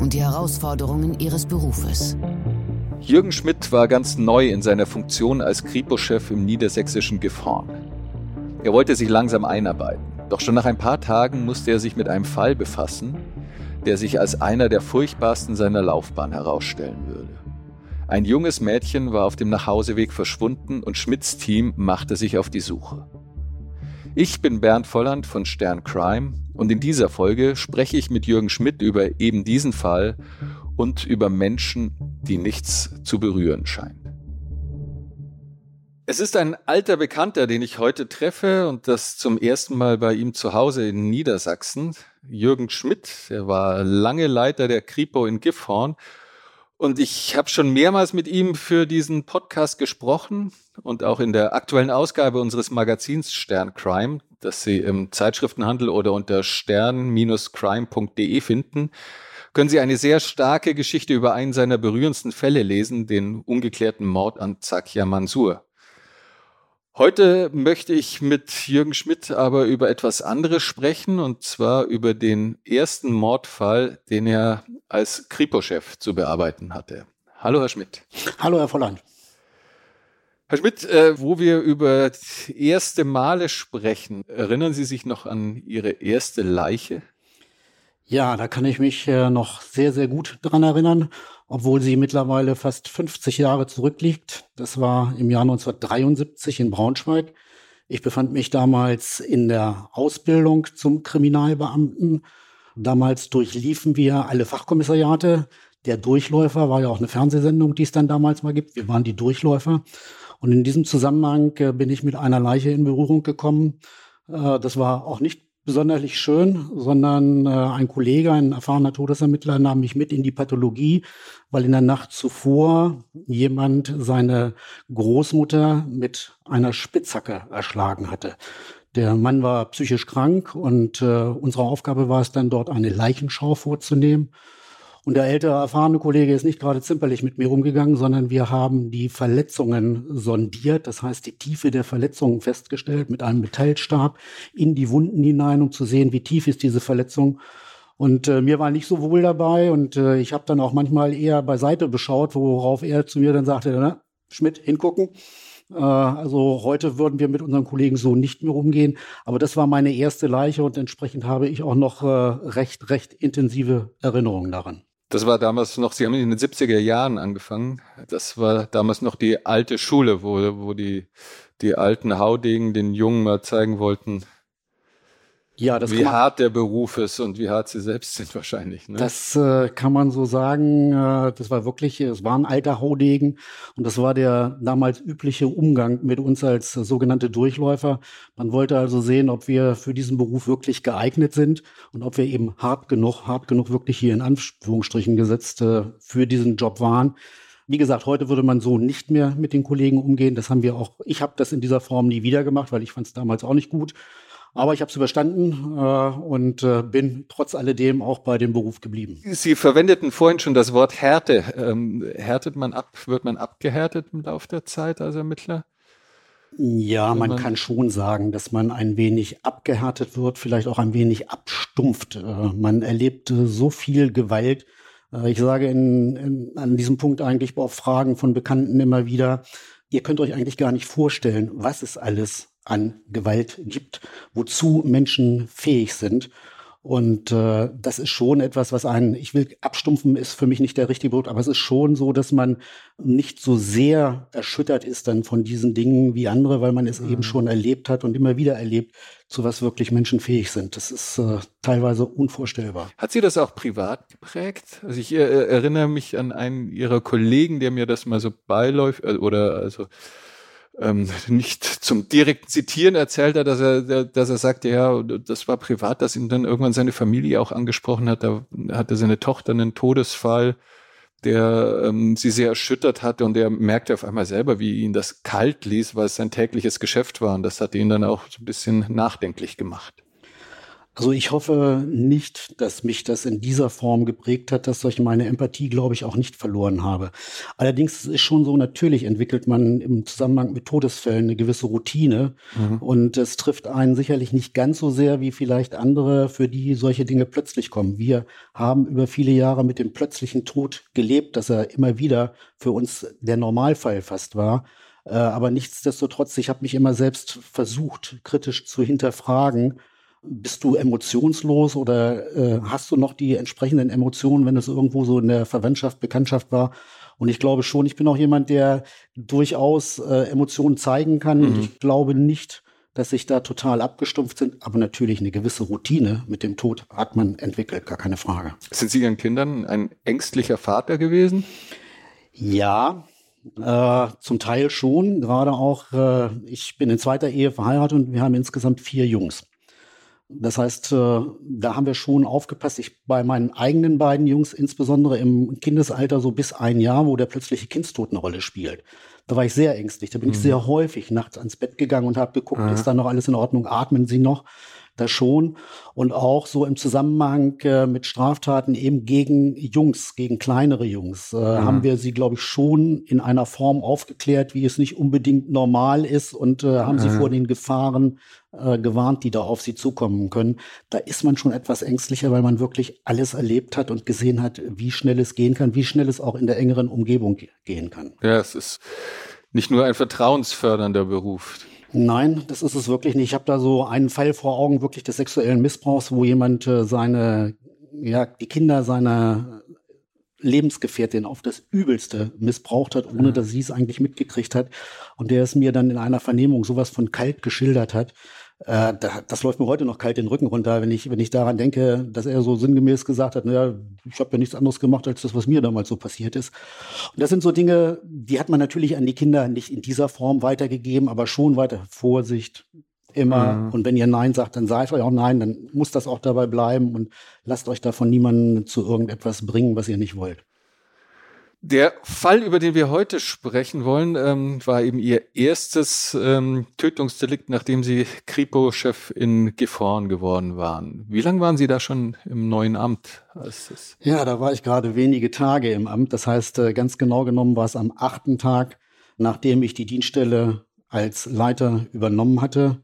und die Herausforderungen ihres Berufes. Jürgen Schmidt war ganz neu in seiner Funktion als Kripo-Chef im niedersächsischen Gifhorn. Er wollte sich langsam einarbeiten, doch schon nach ein paar Tagen musste er sich mit einem Fall befassen, der sich als einer der furchtbarsten seiner Laufbahn herausstellen würde. Ein junges Mädchen war auf dem Nachhauseweg verschwunden und Schmidts Team machte sich auf die Suche. Ich bin Bernd Volland von Stern Crime und in dieser Folge spreche ich mit Jürgen Schmidt über eben diesen Fall und über Menschen, die nichts zu berühren scheint. Es ist ein alter Bekannter, den ich heute treffe und das zum ersten Mal bei ihm zu Hause in Niedersachsen. Jürgen Schmidt, er war lange Leiter der Kripo in Gifhorn und ich habe schon mehrmals mit ihm für diesen Podcast gesprochen und auch in der aktuellen Ausgabe unseres Magazins Stern Crime, das Sie im Zeitschriftenhandel oder unter stern-crime.de finden, können Sie eine sehr starke Geschichte über einen seiner berührendsten Fälle lesen, den ungeklärten Mord an Zakia Mansur. Heute möchte ich mit Jürgen Schmidt aber über etwas anderes sprechen, und zwar über den ersten Mordfall, den er als Kripo-Chef zu bearbeiten hatte. Hallo, Herr Schmidt. Hallo, Herr Volland. Herr Schmidt, äh, wo wir über erste Male sprechen, erinnern Sie sich noch an Ihre erste Leiche? Ja, da kann ich mich äh, noch sehr, sehr gut dran erinnern obwohl sie mittlerweile fast 50 Jahre zurückliegt. Das war im Jahr 1973 in Braunschweig. Ich befand mich damals in der Ausbildung zum Kriminalbeamten. Damals durchliefen wir alle Fachkommissariate. Der Durchläufer war ja auch eine Fernsehsendung, die es dann damals mal gibt. Wir waren die Durchläufer. Und in diesem Zusammenhang äh, bin ich mit einer Leiche in Berührung gekommen. Äh, das war auch nicht besonders schön, sondern äh, ein Kollege, ein erfahrener Todesermittler, nahm mich mit in die Pathologie, weil in der Nacht zuvor jemand seine Großmutter mit einer Spitzhacke erschlagen hatte. Der Mann war psychisch krank und äh, unsere Aufgabe war es dann dort eine Leichenschau vorzunehmen. Und der ältere, erfahrene Kollege ist nicht gerade zimperlich mit mir umgegangen, sondern wir haben die Verletzungen sondiert, das heißt die Tiefe der Verletzungen festgestellt mit einem Metallstab in die Wunden hinein, um zu sehen, wie tief ist diese Verletzung. Und äh, mir war nicht so wohl dabei und äh, ich habe dann auch manchmal eher beiseite beschaut, worauf er zu mir dann sagte, na, Schmidt, hingucken. Äh, also heute würden wir mit unseren Kollegen so nicht mehr umgehen. Aber das war meine erste Leiche und entsprechend habe ich auch noch äh, recht, recht intensive Erinnerungen daran. Das war damals noch, Sie haben in den 70er Jahren angefangen. Das war damals noch die alte Schule, wo, wo die, die alten Haudegen den Jungen mal zeigen wollten, ja, das wie hart der Beruf ist und wie hart sie selbst sind wahrscheinlich. Ne? Das äh, kann man so sagen. Äh, das war wirklich, es war ein alter Haudegen und das war der damals übliche Umgang mit uns als äh, sogenannte Durchläufer. Man wollte also sehen, ob wir für diesen Beruf wirklich geeignet sind und ob wir eben hart genug, hart genug wirklich hier in Anführungsstrichen gesetzt äh, für diesen Job waren. Wie gesagt, heute würde man so nicht mehr mit den Kollegen umgehen. Das haben wir auch, ich habe das in dieser Form nie wieder gemacht, weil ich fand es damals auch nicht gut. Aber ich habe es überstanden äh, und äh, bin trotz alledem auch bei dem Beruf geblieben. Sie verwendeten vorhin schon das Wort Härte. Ähm, härtet man ab, wird man abgehärtet im Laufe der Zeit als Ermittler? Ja, man, man, kann schon sagen, dass man ein wenig abgehärtet wird, vielleicht auch ein wenig abstumpft. Äh, man erlebt so viel Gewalt. Äh, ich sage in, in, an diesem Punkt eigentlich auf Fragen von Bekannten immer wieder, ihr könnt euch eigentlich gar nicht vorstellen, was es alles an Gewalt gibt, wozu Menschen fähig sind. Und äh, das ist schon etwas, was einen, ich will abstumpfen, ist für mich nicht der richtige Wort, aber es ist schon so, dass man nicht so sehr erschüttert ist dann von diesen Dingen wie andere, weil man es mhm. eben schon erlebt hat und immer wieder erlebt, zu was wirklich Menschen fähig sind. Das ist äh, teilweise unvorstellbar. Hat Sie das auch privat geprägt? Also ich äh, erinnere mich an einen Ihrer Kollegen, der mir das mal so beiläuft äh, oder also ähm, nicht zum direkten Zitieren erzählt er, dass er, dass er sagte, ja, das war privat, dass ihn dann irgendwann seine Familie auch angesprochen hat. Da hatte seine Tochter einen Todesfall. der ähm, sie sehr erschüttert hatte und er merkte auf einmal selber, wie ihn das kalt ließ, weil es sein tägliches Geschäft war und das hat ihn dann auch so ein bisschen nachdenklich gemacht. Also ich hoffe nicht, dass mich das in dieser Form geprägt hat, dass ich meine Empathie, glaube ich, auch nicht verloren habe. Allerdings ist es schon so, natürlich entwickelt man im Zusammenhang mit Todesfällen eine gewisse Routine mhm. und es trifft einen sicherlich nicht ganz so sehr wie vielleicht andere, für die solche Dinge plötzlich kommen. Wir haben über viele Jahre mit dem plötzlichen Tod gelebt, dass er immer wieder für uns der Normalfall fast war. Äh, aber nichtsdestotrotz, ich habe mich immer selbst versucht, kritisch zu hinterfragen, bist du emotionslos oder äh, hast du noch die entsprechenden Emotionen, wenn es irgendwo so in der Verwandtschaft, Bekanntschaft war? Und ich glaube schon, ich bin auch jemand, der durchaus äh, Emotionen zeigen kann. Mhm. Und ich glaube nicht, dass sich da total abgestumpft sind. Aber natürlich eine gewisse Routine mit dem Tod hat man entwickelt, gar keine Frage. Sind Sie Ihren Kindern ein ängstlicher Vater gewesen? Ja, äh, zum Teil schon. Gerade auch, äh, ich bin in zweiter Ehe verheiratet und wir haben insgesamt vier Jungs. Das heißt, äh, da haben wir schon aufgepasst. Ich bei meinen eigenen beiden Jungs, insbesondere im Kindesalter so bis ein Jahr, wo der plötzliche Kindstod eine Rolle spielt. Da war ich sehr ängstlich. Da bin mhm. ich sehr häufig nachts ans Bett gegangen und habe geguckt, Aha. ist da noch alles in Ordnung? Atmen sie noch? Das schon. Und auch so im Zusammenhang äh, mit Straftaten eben gegen Jungs, gegen kleinere Jungs, äh, mhm. haben wir sie, glaube ich, schon in einer Form aufgeklärt, wie es nicht unbedingt normal ist und äh, haben mhm. sie vor den Gefahren äh, gewarnt, die da auf sie zukommen können. Da ist man schon etwas ängstlicher, weil man wirklich alles erlebt hat und gesehen hat, wie schnell es gehen kann, wie schnell es auch in der engeren Umgebung gehen kann. Ja, es ist nicht nur ein vertrauensfördernder Beruf. Nein, das ist es wirklich nicht. Ich habe da so einen Fall vor Augen wirklich des sexuellen Missbrauchs, wo jemand äh, seine, ja, die Kinder seiner Lebensgefährtin auf das Übelste missbraucht hat, ohne dass sie es eigentlich mitgekriegt hat. Und der es mir dann in einer Vernehmung sowas von kalt geschildert hat. Äh, da, das läuft mir heute noch kalt den Rücken runter, wenn ich, wenn ich daran denke, dass er so sinngemäß gesagt hat, naja, ich habe ja nichts anderes gemacht als das, was mir damals so passiert ist. Und das sind so Dinge, die hat man natürlich an die Kinder nicht in dieser Form weitergegeben, aber schon weiter Vorsicht, immer. Mhm. Und wenn ihr Nein sagt, dann seid euch auch Nein, dann muss das auch dabei bleiben und lasst euch davon niemanden zu irgendetwas bringen, was ihr nicht wollt. Der Fall, über den wir heute sprechen wollen, ähm, war eben Ihr erstes ähm, Tötungsdelikt, nachdem Sie Kripo-Chef in Gifhorn geworden waren. Wie lange waren Sie da schon im neuen Amt? Ja, da war ich gerade wenige Tage im Amt. Das heißt, äh, ganz genau genommen war es am achten Tag, nachdem ich die Dienststelle als Leiter übernommen hatte.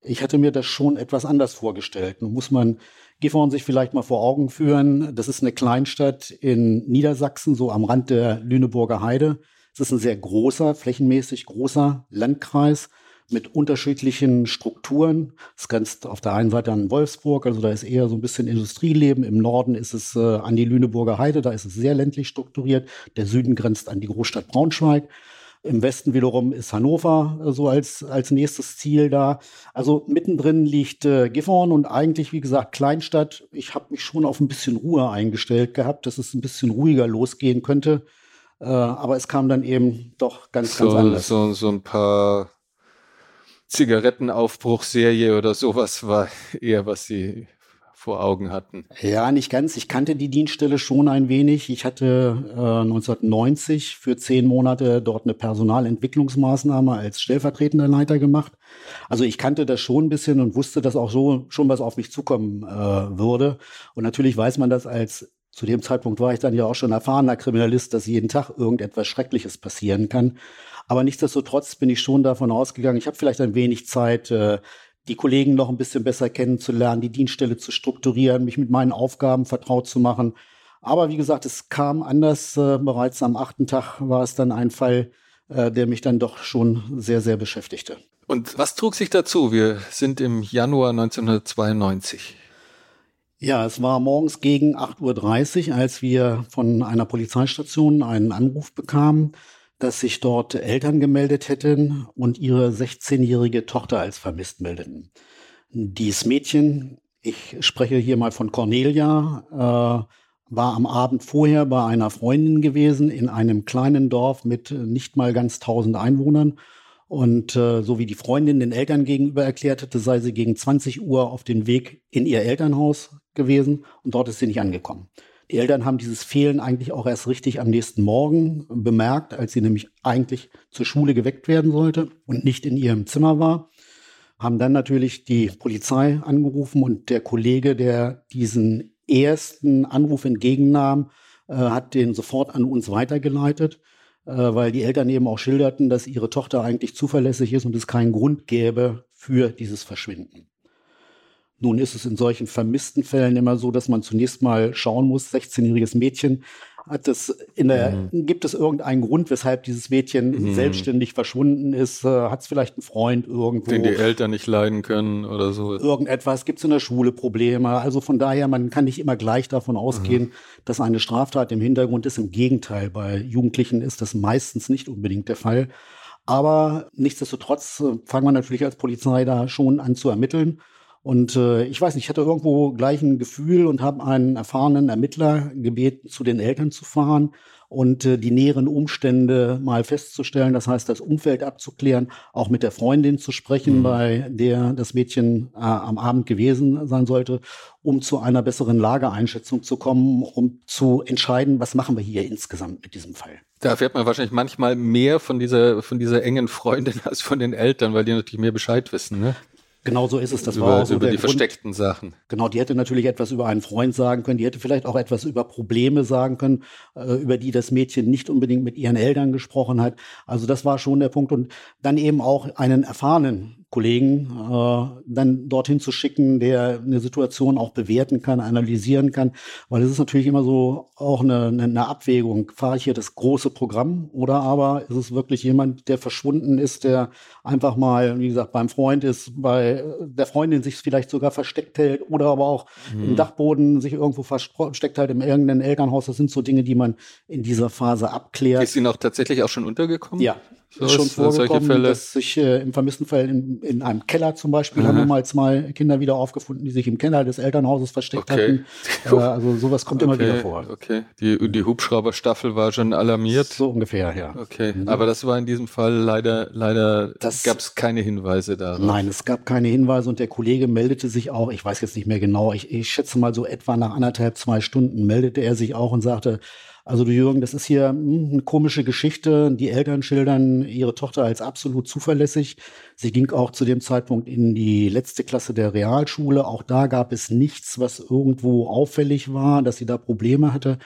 Ich hatte mir das schon etwas anders vorgestellt. Nun muss man Gifhorn sich vielleicht mal vor Augen führen. Das ist eine Kleinstadt in Niedersachsen, so am Rand der Lüneburger Heide. Es ist ein sehr großer, flächenmäßig großer Landkreis mit unterschiedlichen Strukturen. Es grenzt auf der einen Seite an Wolfsburg, also da ist eher so ein bisschen Industrieleben. Im Norden ist es äh, an die Lüneburger Heide, da ist es sehr ländlich strukturiert. Der Süden grenzt an die Großstadt Braunschweig. Im Westen wiederum ist Hannover äh, so als, als nächstes Ziel da. Also mittendrin liegt äh, Gifhorn und eigentlich, wie gesagt, Kleinstadt. Ich habe mich schon auf ein bisschen Ruhe eingestellt gehabt, dass es ein bisschen ruhiger losgehen könnte. Äh, aber es kam dann eben doch ganz, so, ganz anders. So, so ein paar Zigarettenaufbruchserie oder sowas war eher, was sie vor Augen hatten. Ja, nicht ganz. Ich kannte die Dienststelle schon ein wenig. Ich hatte äh, 1990 für zehn Monate dort eine Personalentwicklungsmaßnahme als stellvertretender Leiter gemacht. Also ich kannte das schon ein bisschen und wusste, dass auch so schon was auf mich zukommen äh, würde. Und natürlich weiß man das als zu dem Zeitpunkt war ich dann ja auch schon erfahrener Kriminalist, dass jeden Tag irgendetwas Schreckliches passieren kann. Aber nichtsdestotrotz bin ich schon davon ausgegangen, ich habe vielleicht ein wenig Zeit, äh, die Kollegen noch ein bisschen besser kennenzulernen, die Dienststelle zu strukturieren, mich mit meinen Aufgaben vertraut zu machen. Aber wie gesagt, es kam anders. Äh, bereits am achten Tag war es dann ein Fall, äh, der mich dann doch schon sehr, sehr beschäftigte. Und was trug sich dazu? Wir sind im Januar 1992. Ja, es war morgens gegen 8.30 Uhr, als wir von einer Polizeistation einen Anruf bekamen, dass sich dort Eltern gemeldet hätten und ihre 16-jährige Tochter als vermisst meldeten. Dies Mädchen, ich spreche hier mal von Cornelia, äh, war am Abend vorher bei einer Freundin gewesen in einem kleinen Dorf mit nicht mal ganz 1000 Einwohnern. Und äh, so wie die Freundin den Eltern gegenüber erklärt hatte, sei sie gegen 20 Uhr auf dem Weg in ihr Elternhaus gewesen und dort ist sie nicht angekommen. Die Eltern haben dieses Fehlen eigentlich auch erst richtig am nächsten Morgen bemerkt, als sie nämlich eigentlich zur Schule geweckt werden sollte und nicht in ihrem Zimmer war. Haben dann natürlich die Polizei angerufen und der Kollege, der diesen ersten Anruf entgegennahm, äh, hat den sofort an uns weitergeleitet, äh, weil die Eltern eben auch schilderten, dass ihre Tochter eigentlich zuverlässig ist und es keinen Grund gäbe für dieses Verschwinden. Nun ist es in solchen vermissten Fällen immer so, dass man zunächst mal schauen muss, 16-jähriges Mädchen, hat es in der, mhm. gibt es irgendeinen Grund, weshalb dieses Mädchen mhm. selbstständig verschwunden ist? Äh, hat es vielleicht einen Freund irgendwo? Den die Eltern nicht leiden können oder so? Irgendetwas? Gibt es in der Schule Probleme? Also von daher, man kann nicht immer gleich davon ausgehen, mhm. dass eine Straftat im Hintergrund ist. Im Gegenteil, bei Jugendlichen ist das meistens nicht unbedingt der Fall. Aber nichtsdestotrotz äh, fangen wir natürlich als Polizei da schon an zu ermitteln. Und äh, ich weiß nicht, ich hatte irgendwo gleich ein Gefühl und habe einen erfahrenen Ermittler gebeten, zu den Eltern zu fahren und äh, die näheren Umstände mal festzustellen. Das heißt, das Umfeld abzuklären, auch mit der Freundin zu sprechen, mhm. bei der das Mädchen äh, am Abend gewesen sein sollte, um zu einer besseren Lageeinschätzung zu kommen, um zu entscheiden, was machen wir hier insgesamt mit diesem Fall. Da erfährt man wahrscheinlich manchmal mehr von dieser, von dieser engen Freundin als von den Eltern, weil die natürlich mehr Bescheid wissen. Ne? Genau so ist es. Das über, war auch so über die Grund. versteckten Sachen. Genau, die hätte natürlich etwas über einen Freund sagen können. Die hätte vielleicht auch etwas über Probleme sagen können, äh, über die das Mädchen nicht unbedingt mit ihren Eltern gesprochen hat. Also das war schon der Punkt. Und dann eben auch einen erfahrenen Kollegen äh, dann dorthin zu schicken, der eine Situation auch bewerten kann, analysieren kann, weil es ist natürlich immer so auch eine, eine Abwägung. Fahre ich hier das große Programm oder aber ist es wirklich jemand, der verschwunden ist, der einfach mal, wie gesagt, beim Freund ist, bei der Freundin sich vielleicht sogar versteckt hält oder aber auch mhm. im Dachboden sich irgendwo versteckt halt im irgendeinem Elternhaus. Das sind so Dinge, die man in dieser Phase abklärt. Ist sie noch tatsächlich auch schon untergekommen? Ja, so schon vorgekommen, dass sich äh, im vermissten Fall in, in einem Keller zum Beispiel Aha. haben wir mal zwei Kinder wieder aufgefunden, die sich im Keller des Elternhauses versteckt okay. hatten. Äh, also sowas kommt okay. immer wieder vor. Okay, die, die Hubschrauberstaffel war schon alarmiert. So ungefähr, ja. Okay, mhm. aber das war in diesem Fall leider, leider gab es keine Hinweise da. Nein, es gab keine Hinweise und der Kollege meldete sich auch, ich weiß jetzt nicht mehr genau, ich, ich schätze mal so etwa nach anderthalb, zwei Stunden meldete er sich auch und sagte, also du Jürgen, das ist hier hm, eine komische Geschichte. Die Eltern schildern ihre Tochter als absolut zuverlässig. Sie ging auch zu dem Zeitpunkt in die letzte Klasse der Realschule. Auch da gab es nichts, was irgendwo auffällig war, dass sie da Probleme hatte.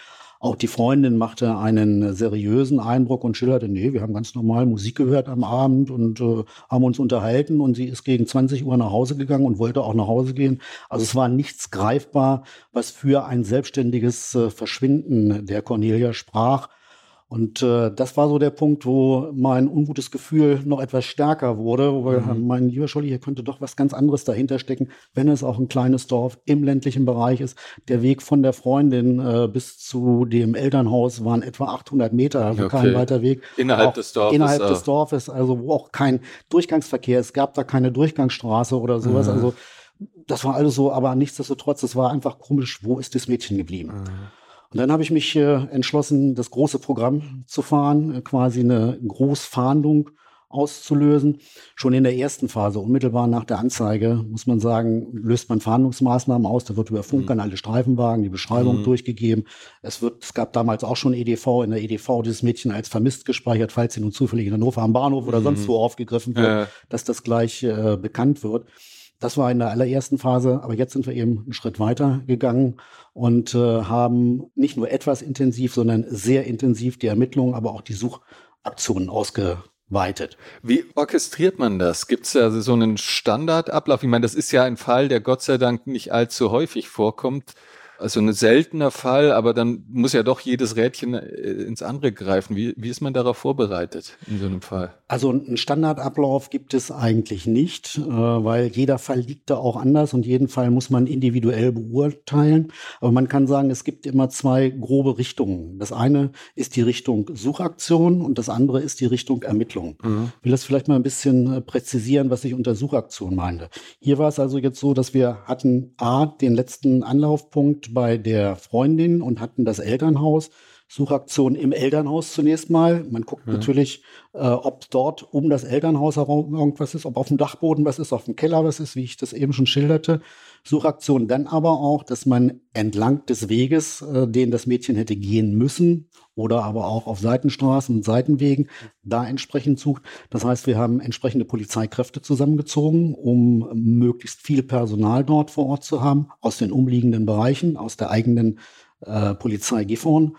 Auch die Freundin machte einen seriösen Eindruck und schilderte, nee, wir haben ganz normal Musik gehört am Abend und äh, haben uns unterhalten und sie ist gegen 20 Uhr nach Hause gegangen und wollte auch nach Hause gehen. Also es war nichts greifbar, was für ein selbstständiges äh, Verschwinden der Cornelia sprach. Und äh, das war so der Punkt, wo mein ungutes Gefühl noch etwas stärker wurde, wo mhm. mein lieber Scholli, hier könnte doch was ganz anderes dahinter stecken, wenn es auch ein kleines Dorf im ländlichen Bereich ist. Der Weg von der Freundin äh, bis zu dem Elternhaus waren etwa 800 Meter, also okay. kein weiter Weg. Innerhalb auch des Dorfes. Innerhalb des Dorfes, also wo auch kein Durchgangsverkehr, es gab da keine Durchgangsstraße oder sowas. Mhm. Also das war alles so, aber nichtsdestotrotz, es war einfach komisch, wo ist das Mädchen geblieben? Mhm. Und dann habe ich mich äh, entschlossen, das große Programm zu fahren, äh, quasi eine Großfahndung auszulösen. Schon in der ersten Phase, unmittelbar nach der Anzeige, muss man sagen, löst man Fahndungsmaßnahmen aus. Da wird über Funk mhm. an alle Streifenwagen die Beschreibung mhm. durchgegeben. Es wird, es gab damals auch schon EDV, in der EDV dieses Mädchen als vermisst gespeichert, falls sie nun zufällig in Hannover am Bahnhof oder mhm. sonst wo aufgegriffen wird, ja. dass das gleich äh, bekannt wird. Das war in der allerersten Phase, aber jetzt sind wir eben einen Schritt weiter gegangen und äh, haben nicht nur etwas intensiv, sondern sehr intensiv die Ermittlungen, aber auch die Suchaktionen ausgeweitet. Wie orchestriert man das? Gibt es da so einen Standardablauf? Ich meine, das ist ja ein Fall, der Gott sei Dank nicht allzu häufig vorkommt. Also ein seltener Fall, aber dann muss ja doch jedes Rädchen äh, ins andere greifen. Wie, wie ist man darauf vorbereitet in so einem Fall? Also einen Standardablauf gibt es eigentlich nicht, äh, weil jeder Fall liegt da auch anders und jeden Fall muss man individuell beurteilen. Aber man kann sagen, es gibt immer zwei grobe Richtungen. Das eine ist die Richtung Suchaktion und das andere ist die Richtung Ermittlung. Mhm. Ich will das vielleicht mal ein bisschen äh, präzisieren, was ich unter Suchaktion meinte. Hier war es also jetzt so, dass wir hatten A, den letzten Anlaufpunkt bei der Freundin und hatten das Elternhaus. Suchaktion im Elternhaus zunächst mal. Man guckt ja. natürlich, äh, ob dort um das Elternhaus herum irgendwas ist, ob auf dem Dachboden was ist, auf dem Keller was ist, wie ich das eben schon schilderte. Suchaktion dann aber auch, dass man entlang des Weges, äh, den das Mädchen hätte gehen müssen, oder aber auch auf Seitenstraßen und Seitenwegen da entsprechend sucht. Das heißt, wir haben entsprechende Polizeikräfte zusammengezogen, um möglichst viel Personal dort vor Ort zu haben, aus den umliegenden Bereichen, aus der eigenen äh, Polizei Gifhorn.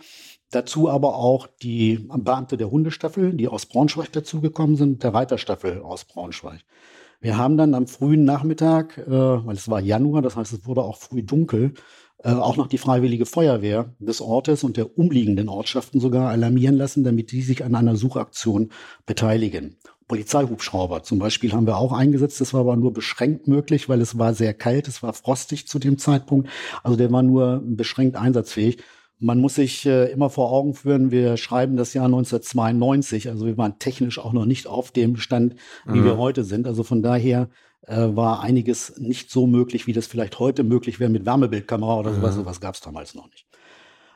Dazu aber auch die Beamte der Hundestaffel, die aus Braunschweig dazugekommen sind, der Reiterstaffel aus Braunschweig. Wir haben dann am frühen Nachmittag, äh, weil es war Januar, das heißt, es wurde auch früh dunkel, äh, auch noch die Freiwillige Feuerwehr des Ortes und der umliegenden Ortschaften sogar alarmieren lassen, damit die sich an einer Suchaktion beteiligen. Polizeihubschrauber zum Beispiel haben wir auch eingesetzt. Das war aber nur beschränkt möglich, weil es war sehr kalt, es war frostig zu dem Zeitpunkt. Also der war nur beschränkt einsatzfähig. Man muss sich äh, immer vor Augen führen, wir schreiben das Jahr 1992, also wir waren technisch auch noch nicht auf dem Stand, wie mhm. wir heute sind. Also von daher äh, war einiges nicht so möglich, wie das vielleicht heute möglich wäre mit Wärmebildkamera oder sowas. Mhm. Sowas gab es damals noch nicht.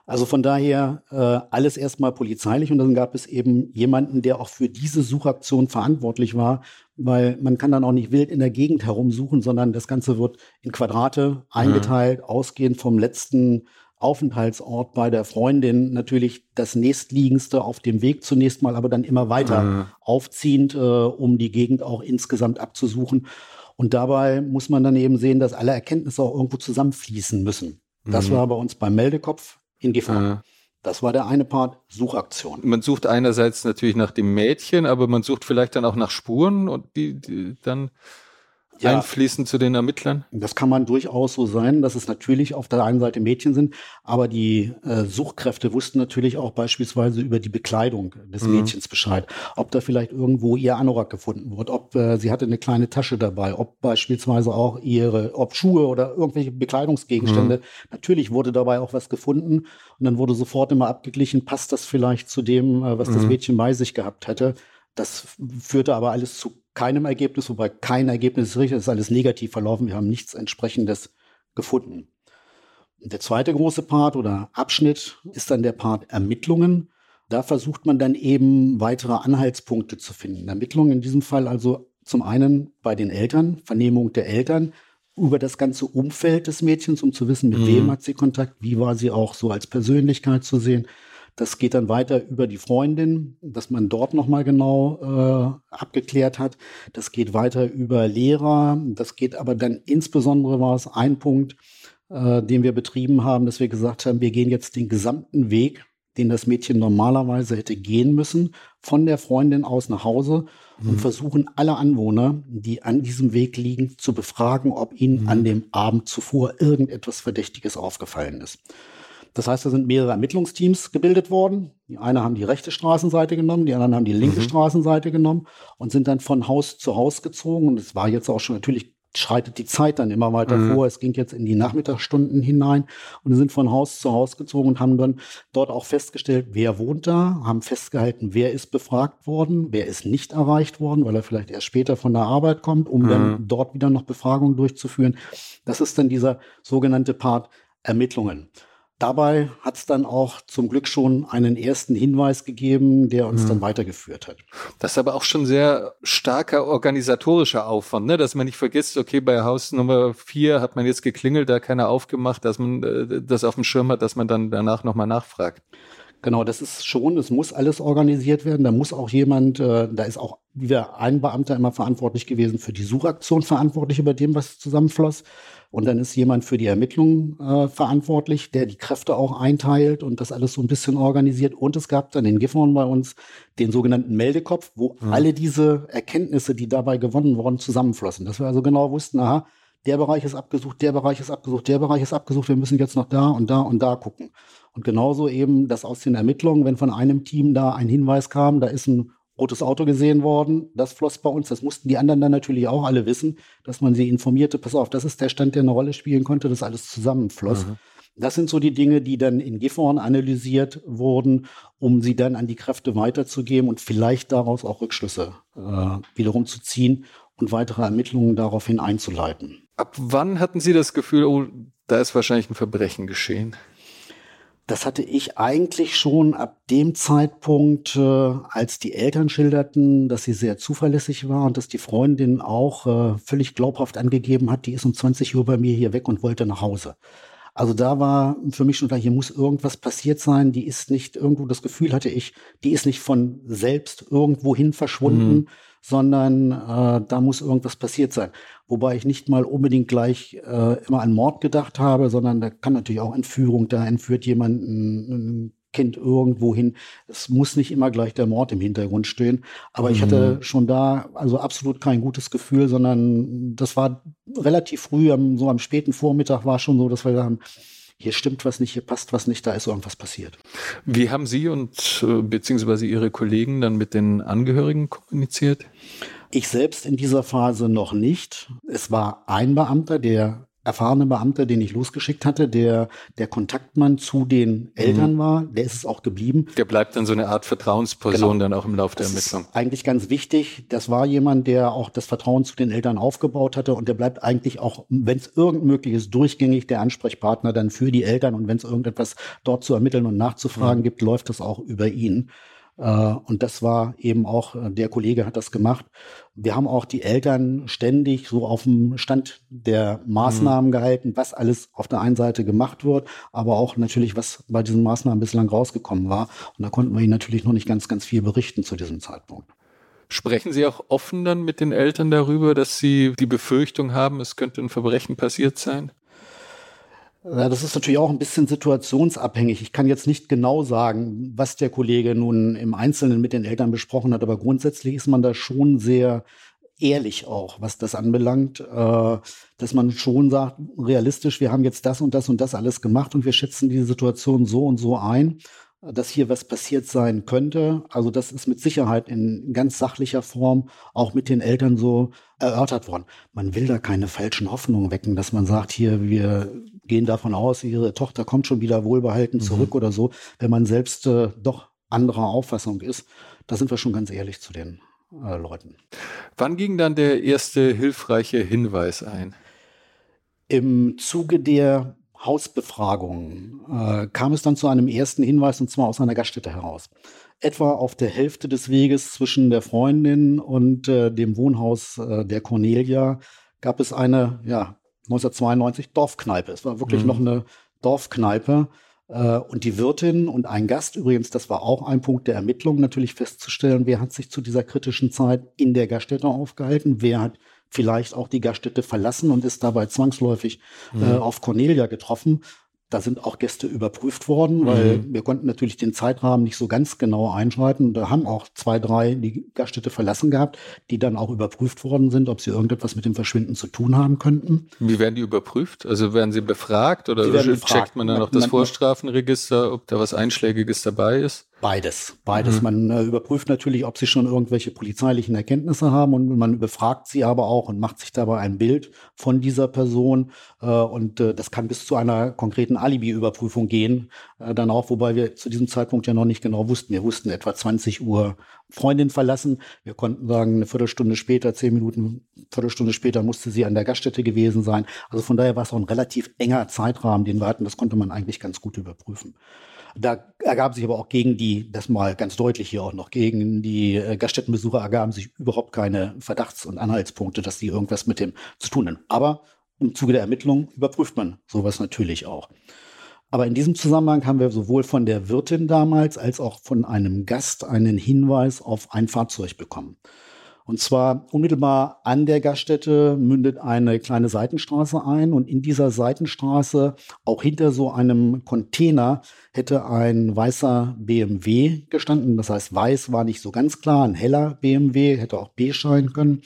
Also von daher äh, alles erstmal polizeilich und dann gab es eben jemanden, der auch für diese Suchaktion verantwortlich war, weil man kann dann auch nicht wild in der Gegend herumsuchen, sondern das Ganze wird in Quadrate eingeteilt, mhm. ausgehend vom letzten Aufenthaltsort bei der Freundin natürlich das nächstliegendste auf dem Weg zunächst mal, aber dann immer weiter mhm. aufziehend, äh, um die Gegend auch insgesamt abzusuchen. Und dabei muss man dann eben sehen, dass alle Erkenntnisse auch irgendwo zusammenfließen müssen. Das mhm. war bei uns beim Meldekopf in Gefahr. Mhm. Das war der eine Part, Suchaktion. Man sucht einerseits natürlich nach dem Mädchen, aber man sucht vielleicht dann auch nach Spuren und die, die dann ja, einfließen zu den Ermittlern? Das kann man durchaus so sein, dass es natürlich auf der einen Seite Mädchen sind, aber die äh, Suchkräfte wussten natürlich auch beispielsweise über die Bekleidung des mhm. Mädchens Bescheid. Ob da vielleicht irgendwo ihr Anorak gefunden wird, ob äh, sie hatte eine kleine Tasche dabei, ob beispielsweise auch ihre, ob Schuhe oder irgendwelche Bekleidungsgegenstände. Mhm. Natürlich wurde dabei auch was gefunden und dann wurde sofort immer abgeglichen, passt das vielleicht zu dem, äh, was mhm. das Mädchen bei sich gehabt hätte. Das führte aber alles zu keinem Ergebnis, wobei kein Ergebnis ist richtig, es ist alles negativ verlaufen. Wir haben nichts entsprechendes gefunden. Und der zweite große Part oder Abschnitt ist dann der Part Ermittlungen. Da versucht man dann eben weitere Anhaltspunkte zu finden. Ermittlungen in diesem Fall also zum einen bei den Eltern, Vernehmung der Eltern über das ganze Umfeld des Mädchens, um zu wissen, mit mhm. wem hat sie Kontakt, wie war sie auch so als Persönlichkeit zu sehen, das geht dann weiter über die Freundin, dass man dort nochmal genau äh, abgeklärt hat. Das geht weiter über Lehrer. Das geht aber dann insbesondere war es ein Punkt, äh, den wir betrieben haben, dass wir gesagt haben, wir gehen jetzt den gesamten Weg, den das Mädchen normalerweise hätte gehen müssen, von der Freundin aus nach Hause mhm. und versuchen alle Anwohner, die an diesem Weg liegen, zu befragen, ob ihnen mhm. an dem Abend zuvor irgendetwas Verdächtiges aufgefallen ist. Das heißt, da sind mehrere Ermittlungsteams gebildet worden. Die eine haben die rechte Straßenseite genommen, die anderen haben die linke mhm. Straßenseite genommen und sind dann von Haus zu Haus gezogen. Und es war jetzt auch schon natürlich schreitet die Zeit dann immer weiter mhm. vor. Es ging jetzt in die Nachmittagsstunden hinein und sind von Haus zu Haus gezogen und haben dann dort auch festgestellt, wer wohnt da, haben festgehalten, wer ist befragt worden, wer ist nicht erreicht worden, weil er vielleicht erst später von der Arbeit kommt, um mhm. dann dort wieder noch Befragungen durchzuführen. Das ist dann dieser sogenannte Part Ermittlungen. Dabei hat es dann auch zum Glück schon einen ersten Hinweis gegeben, der uns mhm. dann weitergeführt hat. Das ist aber auch schon sehr starker organisatorischer Aufwand, ne? dass man nicht vergisst, okay, bei Haus Nummer vier hat man jetzt geklingelt, da keiner aufgemacht, dass man äh, das auf dem Schirm hat, dass man dann danach nochmal nachfragt. Genau, das ist schon, es muss alles organisiert werden. Da muss auch jemand, äh, da ist auch wieder ein Beamter immer verantwortlich gewesen für die Suchaktion verantwortlich über dem, was zusammenfloss. Und dann ist jemand für die Ermittlungen äh, verantwortlich, der die Kräfte auch einteilt und das alles so ein bisschen organisiert. Und es gab dann in Gifhorn bei uns den sogenannten Meldekopf, wo mhm. alle diese Erkenntnisse, die dabei gewonnen wurden, zusammenflossen. Dass wir also genau wussten, aha, der Bereich ist abgesucht, der Bereich ist abgesucht, der Bereich ist abgesucht, wir müssen jetzt noch da und da und da gucken. Und genauso eben, dass aus den Ermittlungen, wenn von einem Team da ein Hinweis kam, da ist ein rotes Auto gesehen worden. Das floss bei uns. Das mussten die anderen dann natürlich auch alle wissen, dass man sie informierte. Pass auf, das ist der Stand, der eine Rolle spielen konnte, dass alles zusammenfloss. Mhm. Das sind so die Dinge, die dann in Gifhorn analysiert wurden, um sie dann an die Kräfte weiterzugeben und vielleicht daraus auch Rückschlüsse äh, wiederum zu ziehen und weitere Ermittlungen daraufhin einzuleiten. Ab wann hatten Sie das Gefühl, oh, da ist wahrscheinlich ein Verbrechen geschehen? Das hatte ich eigentlich schon ab dem Zeitpunkt, äh, als die Eltern schilderten, dass sie sehr zuverlässig war und dass die Freundin auch äh, völlig glaubhaft angegeben hat, die ist um 20 Uhr bei mir hier weg und wollte nach Hause. Also da war für mich schon klar, hier muss irgendwas passiert sein. Die ist nicht irgendwo, das Gefühl hatte ich, die ist nicht von selbst irgendwohin verschwunden, mhm. Sondern äh, da muss irgendwas passiert sein. Wobei ich nicht mal unbedingt gleich äh, immer an Mord gedacht habe, sondern da kann natürlich auch Entführung, da entführt jemand ein, Kind irgendwo hin. Es muss nicht immer gleich der Mord im Hintergrund stehen. Aber mhm. ich hatte mhm. schon da also absolut kein gutes Gefühl, sondern das war relativ früh, am, so am späten Vormittag war schon so, dass wir sagen, hier stimmt was nicht, hier passt was nicht, da ist irgendwas passiert. Wie haben Sie und äh, beziehungsweise Ihre Kollegen dann mit den Angehörigen kommuniziert? Ich selbst in dieser Phase noch nicht. Es war ein Beamter, der erfahrene Beamter, den ich losgeschickt hatte, der der Kontaktmann zu den Eltern mhm. war. Der ist es auch geblieben. Der bleibt dann so eine Art Vertrauensperson genau. dann auch im Laufe der Ermittlung. Ist eigentlich ganz wichtig. Das war jemand, der auch das Vertrauen zu den Eltern aufgebaut hatte und der bleibt eigentlich auch, wenn es irgend möglich ist, durchgängig der Ansprechpartner dann für die Eltern und wenn es irgendetwas dort zu ermitteln und nachzufragen mhm. gibt, läuft das auch über ihn. Äh, und das war eben auch, äh, der Kollege hat das gemacht. Wir haben auch die Eltern ständig so auf dem Stand der Maßnahmen mhm. gehalten, was alles auf der einen Seite gemacht wird, aber auch natürlich, was bei diesen Maßnahmen bislang rausgekommen war. Und da konnten wir ihnen natürlich noch nicht ganz, ganz viel berichten zu diesem Zeitpunkt. Sprechen Sie auch offen dann mit den Eltern darüber, dass Sie die Befürchtung haben, es könnte ein Verbrechen passiert sein? Ja, das ist natürlich auch ein bisschen situationsabhängig. Ich kann jetzt nicht genau sagen, was der Kollege nun im Einzelnen mit den Eltern besprochen hat, aber grundsätzlich ist man da schon sehr ehrlich auch, was das anbelangt, äh, dass man schon sagt, realistisch, wir haben jetzt das und das und das alles gemacht und wir schätzen die Situation so und so ein dass hier was passiert sein könnte. Also das ist mit Sicherheit in ganz sachlicher Form auch mit den Eltern so erörtert worden. Man will da keine falschen Hoffnungen wecken, dass man sagt, hier, wir gehen davon aus, ihre Tochter kommt schon wieder wohlbehalten mhm. zurück mhm. oder so, wenn man selbst äh, doch anderer Auffassung ist. Da sind wir schon ganz ehrlich zu den äh, Leuten. Wann ging dann der erste hilfreiche Hinweis ein? Im Zuge der Hausbefragungen äh, kam es dann zu einem ersten Hinweis, und zwar aus einer Gaststätte heraus. Etwa auf der Hälfte des Weges zwischen der Freundin und äh, dem Wohnhaus äh, der Cornelia gab es eine, ja, 1992 Dorfkneipe. Es war wirklich mhm. noch eine Dorfkneipe. Äh, und die Wirtin und ein Gast, übrigens, das war auch ein Punkt der Ermittlung, natürlich festzustellen, wer hat sich zu dieser kritischen Zeit in der Gaststätte aufgehalten, wer hat vielleicht auch die Gaststätte verlassen und ist dabei zwangsläufig mhm. äh, auf Cornelia getroffen. Da sind auch Gäste überprüft worden, weil mhm. wir konnten natürlich den Zeitrahmen nicht so ganz genau einschreiten. Da haben auch zwei, drei die Gaststätte verlassen gehabt, die dann auch überprüft worden sind, ob sie irgendetwas mit dem Verschwinden zu tun haben könnten. Wie werden die überprüft? Also werden sie befragt oder checkt befragt. man dann noch das man, Vorstrafenregister, ob da was Einschlägiges dabei ist? Beides, beides. Mhm. Man äh, überprüft natürlich, ob sie schon irgendwelche polizeilichen Erkenntnisse haben und man befragt sie aber auch und macht sich dabei ein Bild von dieser Person. Äh, und äh, das kann bis zu einer konkreten Alibi-Überprüfung gehen, äh, dann auch, wobei wir zu diesem Zeitpunkt ja noch nicht genau wussten. Wir wussten etwa 20 Uhr Freundin verlassen. Wir konnten sagen, eine Viertelstunde später, zehn Minuten, Viertelstunde später musste sie an der Gaststätte gewesen sein. Also von daher war es auch ein relativ enger Zeitrahmen, den wir hatten. Das konnte man eigentlich ganz gut überprüfen. Da ergaben sich aber auch gegen die, das mal ganz deutlich hier auch noch, gegen die äh, Gaststättenbesucher ergaben sich überhaupt keine Verdachts- und Anhaltspunkte, dass die irgendwas mit dem zu tun haben. Aber im Zuge der Ermittlung überprüft man sowas natürlich auch. Aber in diesem Zusammenhang haben wir sowohl von der Wirtin damals als auch von einem Gast einen Hinweis auf ein Fahrzeug bekommen. Und zwar unmittelbar an der Gaststätte mündet eine kleine Seitenstraße ein und in dieser Seitenstraße, auch hinter so einem Container, hätte ein weißer BMW gestanden. Das heißt, weiß war nicht so ganz klar, ein heller BMW, hätte auch B scheinen können,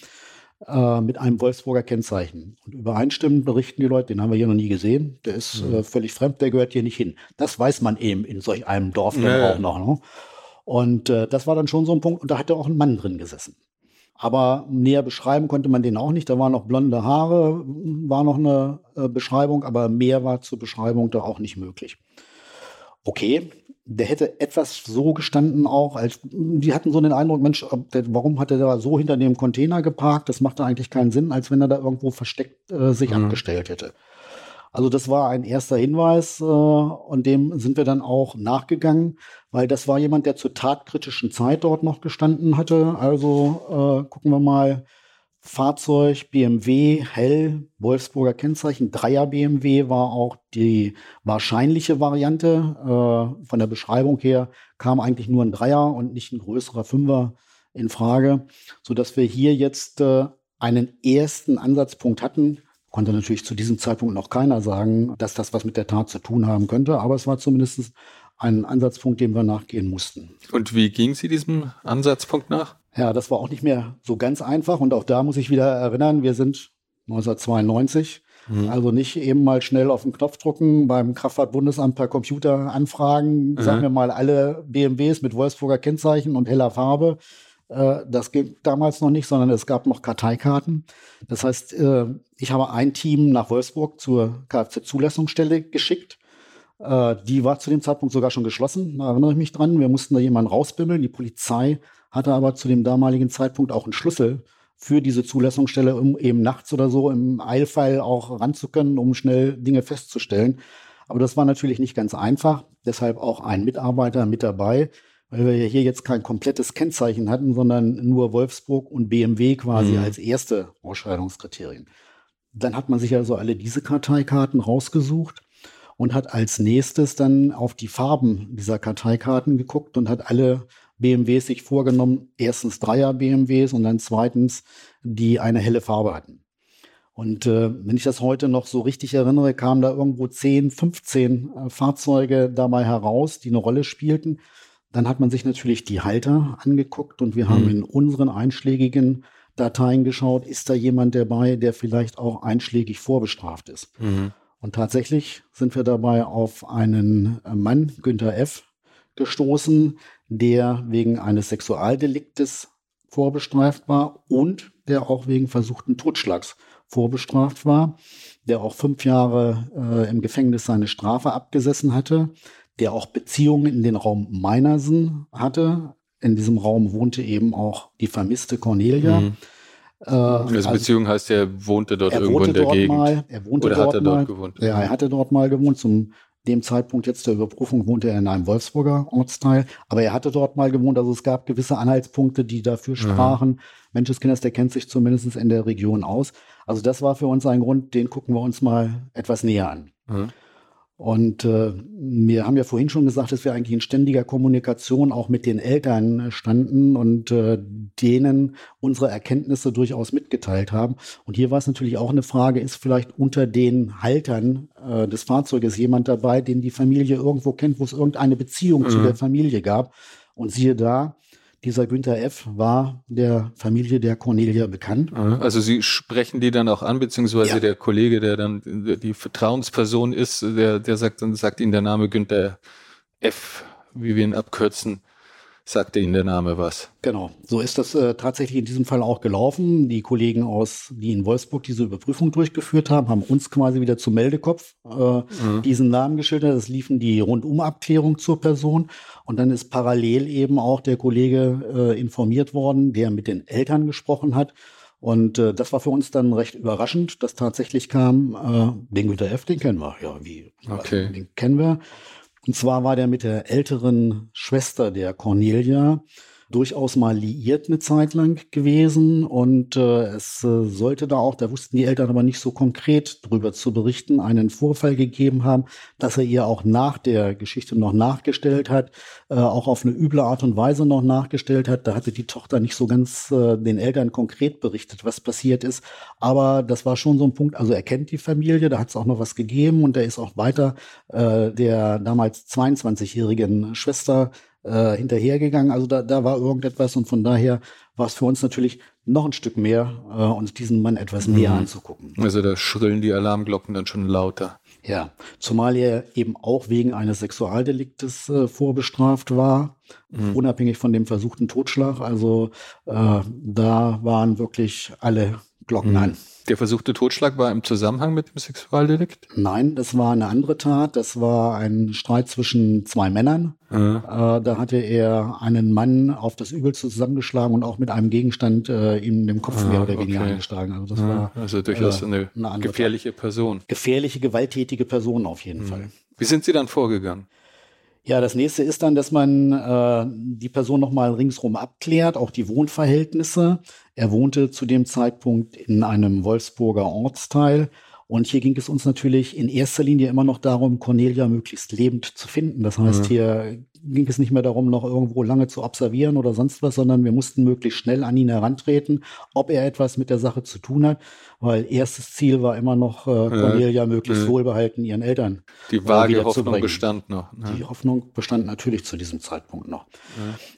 äh, mit einem Wolfsburger Kennzeichen. Und übereinstimmend berichten die Leute, den haben wir hier noch nie gesehen, der ist mhm. äh, völlig fremd, der gehört hier nicht hin. Das weiß man eben in solch einem Dorf dann nee. auch noch. Ne? Und äh, das war dann schon so ein Punkt, und da hatte auch ein Mann drin gesessen. Aber näher beschreiben konnte man den auch nicht. Da waren noch blonde Haare, war noch eine äh, Beschreibung, aber mehr war zur Beschreibung da auch nicht möglich. Okay, der hätte etwas so gestanden auch, als die hatten so den Eindruck, Mensch, warum hat er da so hinter dem Container geparkt? Das machte eigentlich keinen Sinn, als wenn er da irgendwo versteckt äh, sich mhm. abgestellt hätte. Also das war ein erster Hinweis äh, und dem sind wir dann auch nachgegangen, weil das war jemand, der zur tatkritischen Zeit dort noch gestanden hatte. Also äh, gucken wir mal, Fahrzeug BMW Hell Wolfsburger Kennzeichen Dreier BMW war auch die wahrscheinliche Variante. Äh, von der Beschreibung her kam eigentlich nur ein Dreier und nicht ein größerer Fünfer in Frage, so dass wir hier jetzt äh, einen ersten Ansatzpunkt hatten. Konnte natürlich zu diesem Zeitpunkt noch keiner sagen, dass das was mit der Tat zu tun haben könnte, aber es war zumindest ein Ansatzpunkt, dem wir nachgehen mussten. Und wie ging Sie diesem Ansatzpunkt nach? Ja, das war auch nicht mehr so ganz einfach. Und auch da muss ich wieder erinnern, wir sind 1992. Mhm. Also nicht eben mal schnell auf den Knopf drucken, beim Kraftfahrtbundesamt per Computer anfragen, mhm. sagen wir mal alle BMWs mit Wolfsburger Kennzeichen und heller Farbe. Äh, das ging damals noch nicht, sondern es gab noch Karteikarten. Das heißt, äh, ich habe ein Team nach Wolfsburg zur Kfz-Zulassungsstelle geschickt. Äh, die war zu dem Zeitpunkt sogar schon geschlossen, da erinnere ich mich dran. Wir mussten da jemanden rausbimmeln. Die Polizei hatte aber zu dem damaligen Zeitpunkt auch einen Schlüssel für diese Zulassungsstelle, um eben nachts oder so im Eilfall auch ranzukönnen, um schnell Dinge festzustellen. Aber das war natürlich nicht ganz einfach. Deshalb auch ein Mitarbeiter mit dabei, weil wir hier jetzt kein komplettes Kennzeichen hatten, sondern nur Wolfsburg und BMW quasi mhm. als erste Ausscheidungskriterien. Dann hat man sich also alle diese Karteikarten rausgesucht und hat als nächstes dann auf die Farben dieser Karteikarten geguckt und hat alle BMWs sich vorgenommen, erstens Dreier BMWs und dann zweitens, die eine helle Farbe hatten. Und äh, wenn ich das heute noch so richtig erinnere, kamen da irgendwo 10, 15 äh, Fahrzeuge dabei heraus, die eine Rolle spielten. Dann hat man sich natürlich die Halter angeguckt und wir mhm. haben in unseren einschlägigen Dateien geschaut, ist da jemand dabei, der vielleicht auch einschlägig vorbestraft ist. Mhm. Und tatsächlich sind wir dabei auf einen Mann, Günther F., gestoßen, der wegen eines Sexualdeliktes vorbestraft war und der auch wegen versuchten Totschlags vorbestraft war, der auch fünf Jahre äh, im Gefängnis seine Strafe abgesessen hatte, der auch Beziehungen in den Raum Meinersen hatte. In diesem Raum wohnte eben auch die vermisste Cornelia. Mhm. Äh, also, Beziehung heißt, er wohnte dort er irgendwo wohnte in der dort Gegend. Mal, er wohnte Oder dort hat er dort mal, gewohnt? Ja, er hatte dort mal gewohnt. Zum dem Zeitpunkt jetzt der Überprüfung wohnte er in einem Wolfsburger Ortsteil, aber er hatte dort mal gewohnt, also es gab gewisse Anhaltspunkte, die dafür sprachen. Mhm. Menscheskinders, der kennt sich zumindest in der Region aus. Also das war für uns ein Grund, den gucken wir uns mal etwas näher an. Mhm. Und äh, wir haben ja vorhin schon gesagt, dass wir eigentlich in ständiger Kommunikation auch mit den Eltern standen und äh, denen unsere Erkenntnisse durchaus mitgeteilt haben. Und hier war es natürlich auch eine Frage, ist vielleicht unter den Haltern äh, des Fahrzeuges jemand dabei, den die Familie irgendwo kennt, wo es irgendeine Beziehung mhm. zu der Familie gab. Und siehe da, dieser Günther F. war der Familie der Cornelia bekannt. Also Sie sprechen die dann auch an, beziehungsweise ja. der Kollege, der dann die Vertrauensperson ist, der, der sagt dann sagt Ihnen der Name Günther F., wie wir ihn abkürzen, sagte Ihnen der Name was. Genau, so ist das äh, tatsächlich in diesem Fall auch gelaufen. Die Kollegen aus, die in Wolfsburg diese Überprüfung durchgeführt haben, haben uns quasi wieder zum Meldekopf äh, mhm. diesen Namen geschildert. Es liefen die Rundumabklärung zur Person und dann ist parallel eben auch der Kollege äh, informiert worden, der mit den Eltern gesprochen hat. Und äh, das war für uns dann recht überraschend, dass tatsächlich kam, äh, den Güter F, den kennen wir. Ja, wie? Okay. Den kennen wir. Und zwar war der mit der älteren Schwester der Cornelia durchaus mal liiert eine Zeit lang gewesen und äh, es äh, sollte da auch, da wussten die Eltern aber nicht so konkret drüber zu berichten, einen Vorfall gegeben haben, dass er ihr auch nach der Geschichte noch nachgestellt hat, äh, auch auf eine üble Art und Weise noch nachgestellt hat. Da hatte die Tochter nicht so ganz äh, den Eltern konkret berichtet, was passiert ist, aber das war schon so ein Punkt, also er kennt die Familie, da hat es auch noch was gegeben und er ist auch weiter äh, der damals 22-jährigen Schwester äh, hinterhergegangen. Also da, da war irgendetwas und von daher war es für uns natürlich noch ein Stück mehr, äh, uns diesen Mann etwas mhm. näher anzugucken. Also da schrillen die Alarmglocken dann schon lauter. Ja, zumal er eben auch wegen eines Sexualdeliktes äh, vorbestraft war, mhm. unabhängig von dem versuchten Totschlag. Also äh, da waren wirklich alle Glocken mhm. an. Der versuchte Totschlag war im Zusammenhang mit dem Sexualdelikt? Nein, das war eine andere Tat. Das war ein Streit zwischen zwei Männern. Mhm. Äh, da hatte er einen Mann auf das Übelste zusammengeschlagen und auch mit einem Gegenstand äh, ihm den Kopf mehr oder weniger okay. eingeschlagen. Also das mhm. war also durchaus äh, eine, eine gefährliche Tat. Person. Gefährliche, gewalttätige Person auf jeden mhm. Fall. Wie sind Sie dann vorgegangen? Ja, das nächste ist dann, dass man äh, die Person nochmal ringsrum abklärt, auch die Wohnverhältnisse. Er wohnte zu dem Zeitpunkt in einem Wolfsburger Ortsteil. Und hier ging es uns natürlich in erster Linie immer noch darum, Cornelia möglichst lebend zu finden. Das heißt, mhm. hier ging es nicht mehr darum, noch irgendwo lange zu observieren oder sonst was, sondern wir mussten möglichst schnell an ihn herantreten, ob er etwas mit der Sache zu tun hat, weil erstes Ziel war immer noch, äh, Cornelia möglichst ja. wohlbehalten ihren Eltern. Die äh, vage Hoffnung bestand noch. Ne? Die Hoffnung bestand natürlich zu diesem Zeitpunkt noch.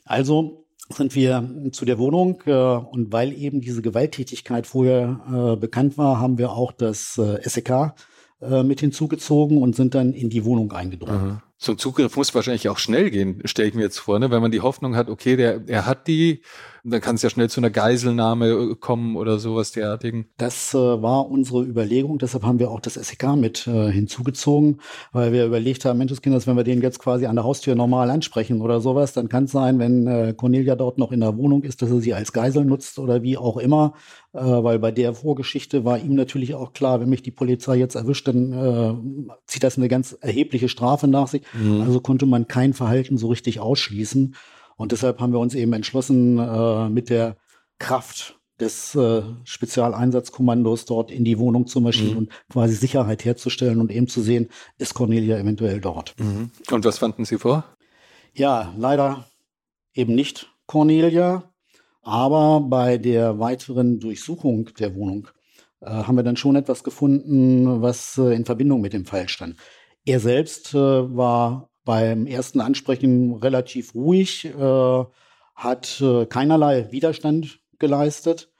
Also sind wir zu der Wohnung äh, und weil eben diese Gewalttätigkeit vorher äh, bekannt war, haben wir auch das äh, SEK äh, mit hinzugezogen und sind dann in die Wohnung eingedrungen. Aha so ein Zugriff muss wahrscheinlich auch schnell gehen, stelle ich mir jetzt vor, ne? wenn man die Hoffnung hat, okay, der, er hat die, dann kann es ja schnell zu einer Geiselnahme äh, kommen oder sowas derartigen. Das äh, war unsere Überlegung, deshalb haben wir auch das SEK mit äh, hinzugezogen, weil wir überlegt haben, Menscheskinders, wenn wir den jetzt quasi an der Haustür normal ansprechen oder sowas, dann kann es sein, wenn äh, Cornelia dort noch in der Wohnung ist, dass er sie als Geisel nutzt oder wie auch immer, äh, weil bei der Vorgeschichte war ihm natürlich auch klar, wenn mich die Polizei jetzt erwischt, dann äh, zieht das eine ganz erhebliche Strafe nach sich. Mhm. Also konnte man kein Verhalten so richtig ausschließen. Und deshalb haben wir uns eben entschlossen, äh, mit der Kraft des äh, Spezialeinsatzkommandos dort in die Wohnung zu marschieren mhm. und quasi Sicherheit herzustellen und eben zu sehen, ist Cornelia eventuell dort. Mhm. Und was fanden Sie vor? Ja, leider eben nicht Cornelia. Aber bei der weiteren Durchsuchung der Wohnung äh, haben wir dann schon etwas gefunden, was äh, in Verbindung mit dem Fall stand. Er selbst äh, war beim ersten Ansprechen relativ ruhig, äh, hat äh, keinerlei Widerstand geleistet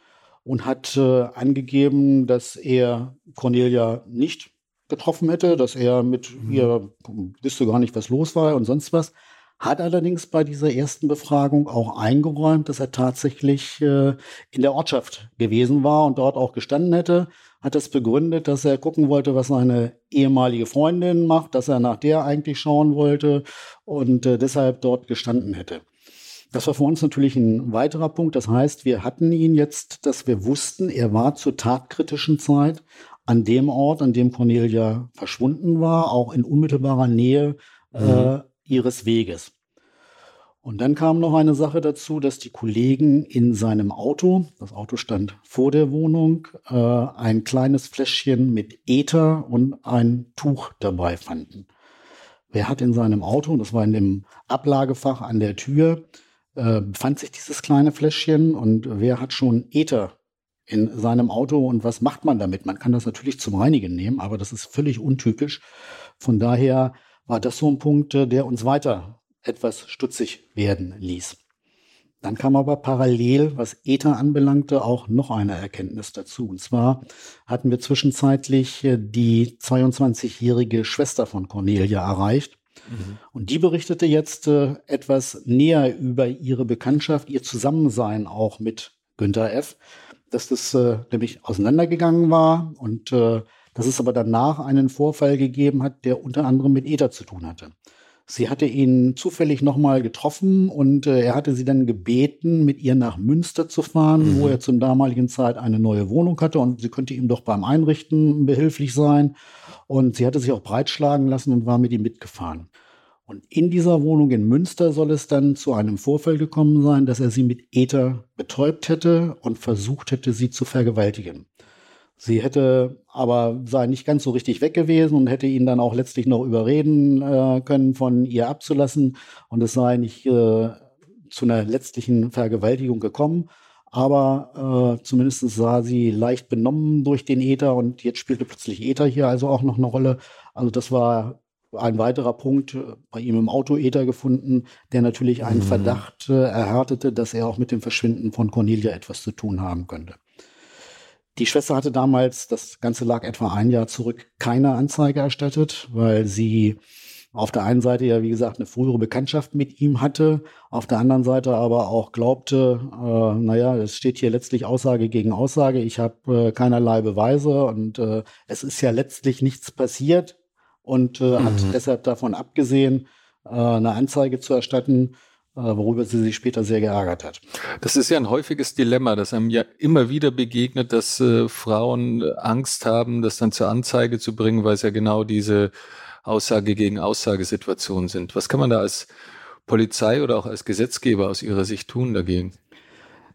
und hat äh, angegeben, dass er Cornelia nicht getroffen hätte, dass er mit mhm. ihr wüsste gar nicht, was los war und sonst was hat allerdings bei dieser ersten Befragung auch eingeräumt, dass er tatsächlich äh, in der Ortschaft gewesen war und dort auch gestanden hätte, hat es begründet, dass er gucken wollte, was seine ehemalige Freundin macht, dass er nach der eigentlich schauen wollte und äh, deshalb dort gestanden hätte. Das war für uns natürlich ein weiterer Punkt. Das heißt, wir hatten ihn jetzt, dass wir wussten, er war zur tatkritischen Zeit an dem Ort, an dem Cornelia verschwunden war, auch in unmittelbarer Nähe äh, mhm. äh, ihres Weges. Und dann kam noch eine Sache dazu, dass die Kollegen in seinem Auto, das Auto stand vor der Wohnung, äh, ein kleines Fläschchen mit Ether und ein Tuch dabei fanden. Wer hat in seinem Auto, das war in dem Ablagefach an der Tür, äh, befand sich dieses kleine Fläschchen und wer hat schon Ether in seinem Auto und was macht man damit? Man kann das natürlich zum Reinigen nehmen, aber das ist völlig untypisch. Von daher war das so ein Punkt, äh, der uns weiter etwas stutzig werden ließ. Dann kam aber parallel, was Ether anbelangte, auch noch eine Erkenntnis dazu. Und zwar hatten wir zwischenzeitlich äh, die 22-jährige Schwester von Cornelia erreicht. Mhm. Und die berichtete jetzt äh, etwas näher über ihre Bekanntschaft, ihr Zusammensein auch mit Günther F., dass das nämlich auseinandergegangen war und dass es aber danach einen Vorfall gegeben hat, der unter anderem mit Ether zu tun hatte. Sie hatte ihn zufällig nochmal getroffen und äh, er hatte sie dann gebeten, mit ihr nach Münster zu fahren, mhm. wo er zum damaligen Zeit eine neue Wohnung hatte und sie könnte ihm doch beim Einrichten behilflich sein. Und sie hatte sich auch breitschlagen lassen und war mit ihm mitgefahren. Und in dieser Wohnung in Münster soll es dann zu einem Vorfall gekommen sein, dass er sie mit Ether betäubt hätte und versucht hätte, sie zu vergewaltigen. Sie hätte aber sei nicht ganz so richtig weg gewesen und hätte ihn dann auch letztlich noch überreden äh, können, von ihr abzulassen. Und es sei nicht äh, zu einer letztlichen Vergewaltigung gekommen. Aber äh, zumindest sah sie leicht benommen durch den Äther und jetzt spielte plötzlich Äther hier also auch noch eine Rolle. Also das war ein weiterer Punkt äh, bei ihm im Auto Äther gefunden, der natürlich einen mhm. Verdacht äh, erhärtete, dass er auch mit dem Verschwinden von Cornelia etwas zu tun haben könnte. Die Schwester hatte damals, das Ganze lag etwa ein Jahr zurück, keine Anzeige erstattet, weil sie auf der einen Seite ja, wie gesagt, eine frühere Bekanntschaft mit ihm hatte, auf der anderen Seite aber auch glaubte, äh, naja, es steht hier letztlich Aussage gegen Aussage, ich habe äh, keinerlei Beweise und äh, es ist ja letztlich nichts passiert und äh, mhm. hat deshalb davon abgesehen, äh, eine Anzeige zu erstatten, worüber sie sich später sehr geärgert hat. Das ist ja ein häufiges Dilemma, das einem ja immer wieder begegnet, dass äh, Frauen Angst haben, das dann zur Anzeige zu bringen, weil es ja genau diese Aussage gegen Aussagesituationen sind. Was kann man da als Polizei oder auch als Gesetzgeber aus Ihrer Sicht tun dagegen?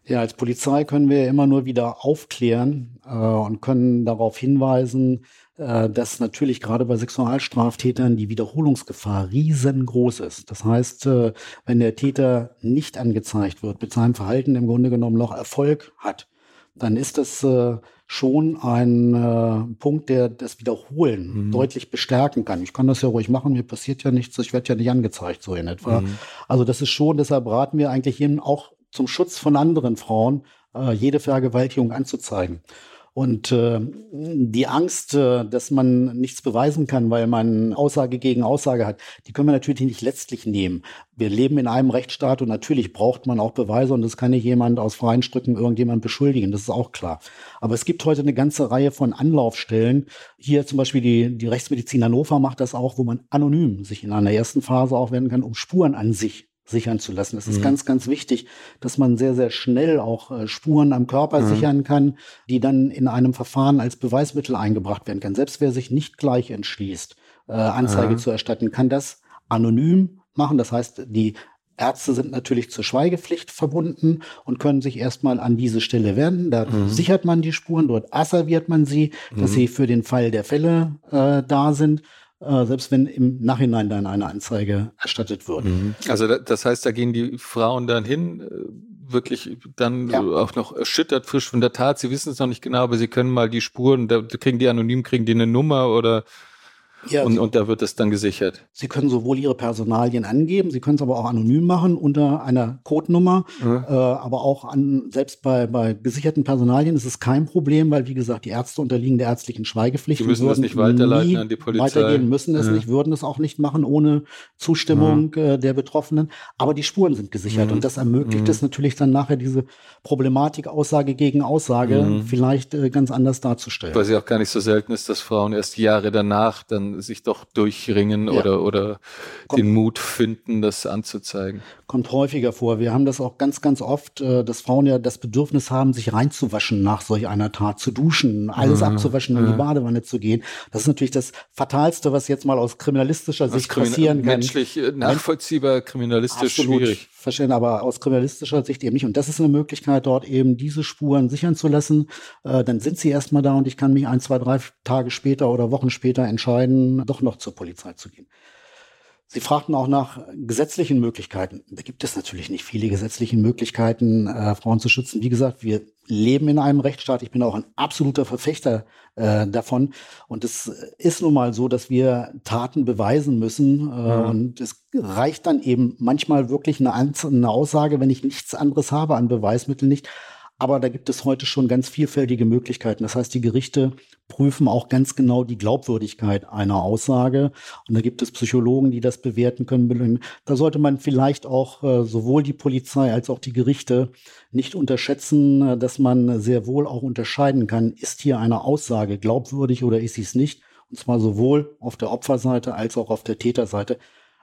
Ja, als Polizei können wir immer nur wieder aufklären äh, und können darauf hinweisen, äh, dass natürlich gerade bei Sexualstraftätern die Wiederholungsgefahr riesengroß ist. Das heißt, äh, wenn der Täter nicht angezeigt wird, mit seinem Verhalten im Grunde genommen noch Erfolg hat, dann ist das äh, schon ein äh, Punkt, der das Wiederholen mhm. deutlich bestärken kann. Ich kann das ja ruhig machen, mir passiert ja nichts, ich werde ja nicht angezeigt, so in etwa. Mhm. Also das ist schon, deshalb raten wir eigentlich eben auch zum Schutz von anderen Frauen, äh, jede Vergewaltigung anzuzeigen. Und äh, die Angst, äh, dass man nichts beweisen kann, weil man Aussage gegen Aussage hat, die können wir natürlich nicht letztlich nehmen. Wir leben in einem Rechtsstaat und natürlich braucht man auch Beweise und das kann nicht jemand aus freien Stücken irgendjemand beschuldigen, das ist auch klar. Aber es gibt heute eine ganze Reihe von Anlaufstellen. Hier zum Beispiel die, die Rechtsmedizin Hannover macht das auch, wo man anonym sich in einer ersten Phase auch werden kann, um Spuren an sich sichern zu lassen. Es ist mhm. ganz, ganz wichtig, dass man sehr, sehr schnell auch äh, Spuren am Körper mhm. sichern kann, die dann in einem Verfahren als Beweismittel eingebracht werden kann. Selbst wer sich nicht gleich entschließt, äh, Anzeige mhm. zu erstatten, kann das anonym machen. Das heißt, die Ärzte sind natürlich zur Schweigepflicht verbunden und können sich erstmal an diese Stelle wenden. Da mhm. sichert man die Spuren, dort asserviert man sie, dass mhm. sie für den Fall der Fälle äh, da sind äh, selbst wenn im Nachhinein dann eine Anzeige erstattet wird. Mhm. Also das heißt, da gehen die Frauen dann hin, äh, wirklich dann ja. auch noch erschüttert frisch von der Tat. Sie wissen es noch nicht genau, aber sie können mal die Spuren, da kriegen die anonym, kriegen die eine Nummer oder ja, und, und da wird es dann gesichert. Sie können sowohl Ihre Personalien angeben, Sie können es aber auch anonym machen unter einer Codenummer. Mhm. Äh, aber auch an, selbst bei, bei gesicherten Personalien ist es kein Problem, weil wie gesagt, die Ärzte unterliegen der ärztlichen Schweigepflicht. Sie müssen das nicht weiterleiten an die Polizei. Weitergehen müssen es mhm. nicht, würden es auch nicht machen ohne Zustimmung mhm. äh, der Betroffenen. Aber die Spuren sind gesichert und das ermöglicht es natürlich dann nachher diese Problematik Aussage gegen Aussage vielleicht äh, ganz anders darzustellen. Weil sie auch gar nicht so selten ist, dass Frauen erst Jahre danach dann sich doch durchringen ja. oder, oder kommt, den Mut finden, das anzuzeigen. Kommt häufiger vor. Wir haben das auch ganz, ganz oft, äh, dass Frauen ja das Bedürfnis haben, sich reinzuwaschen nach solch einer Tat, zu duschen, alles mhm. abzuwaschen, in die Badewanne zu gehen. Das ist natürlich das Fatalste, was jetzt mal aus kriminalistischer Sicht Krimin passieren kann. Menschlich äh, nachvollziehbar, kriminalistisch Absolut schwierig. Verstehen, aber aus kriminalistischer Sicht eben nicht. Und das ist eine Möglichkeit, dort eben diese Spuren sichern zu lassen. Äh, dann sind sie erstmal da und ich kann mich ein, zwei, drei Tage später oder Wochen später entscheiden, doch noch zur Polizei zu gehen. Sie fragten auch nach gesetzlichen Möglichkeiten. Da gibt es natürlich nicht viele gesetzliche Möglichkeiten, äh, Frauen zu schützen. Wie gesagt, wir leben in einem Rechtsstaat. Ich bin auch ein absoluter Verfechter äh, davon. Und es ist nun mal so, dass wir Taten beweisen müssen. Äh, mhm. Und es reicht dann eben manchmal wirklich eine, eine Aussage, wenn ich nichts anderes habe an Beweismitteln nicht aber da gibt es heute schon ganz vielfältige Möglichkeiten. Das heißt, die Gerichte prüfen auch ganz genau die Glaubwürdigkeit einer Aussage. Und da gibt es Psychologen, die das bewerten können. Da sollte man vielleicht auch äh, sowohl die Polizei als auch die Gerichte nicht unterschätzen, äh, dass man sehr wohl auch unterscheiden kann, ist hier eine Aussage glaubwürdig oder ist sie es nicht. Und zwar sowohl auf der Opferseite als auch auf der Täterseite.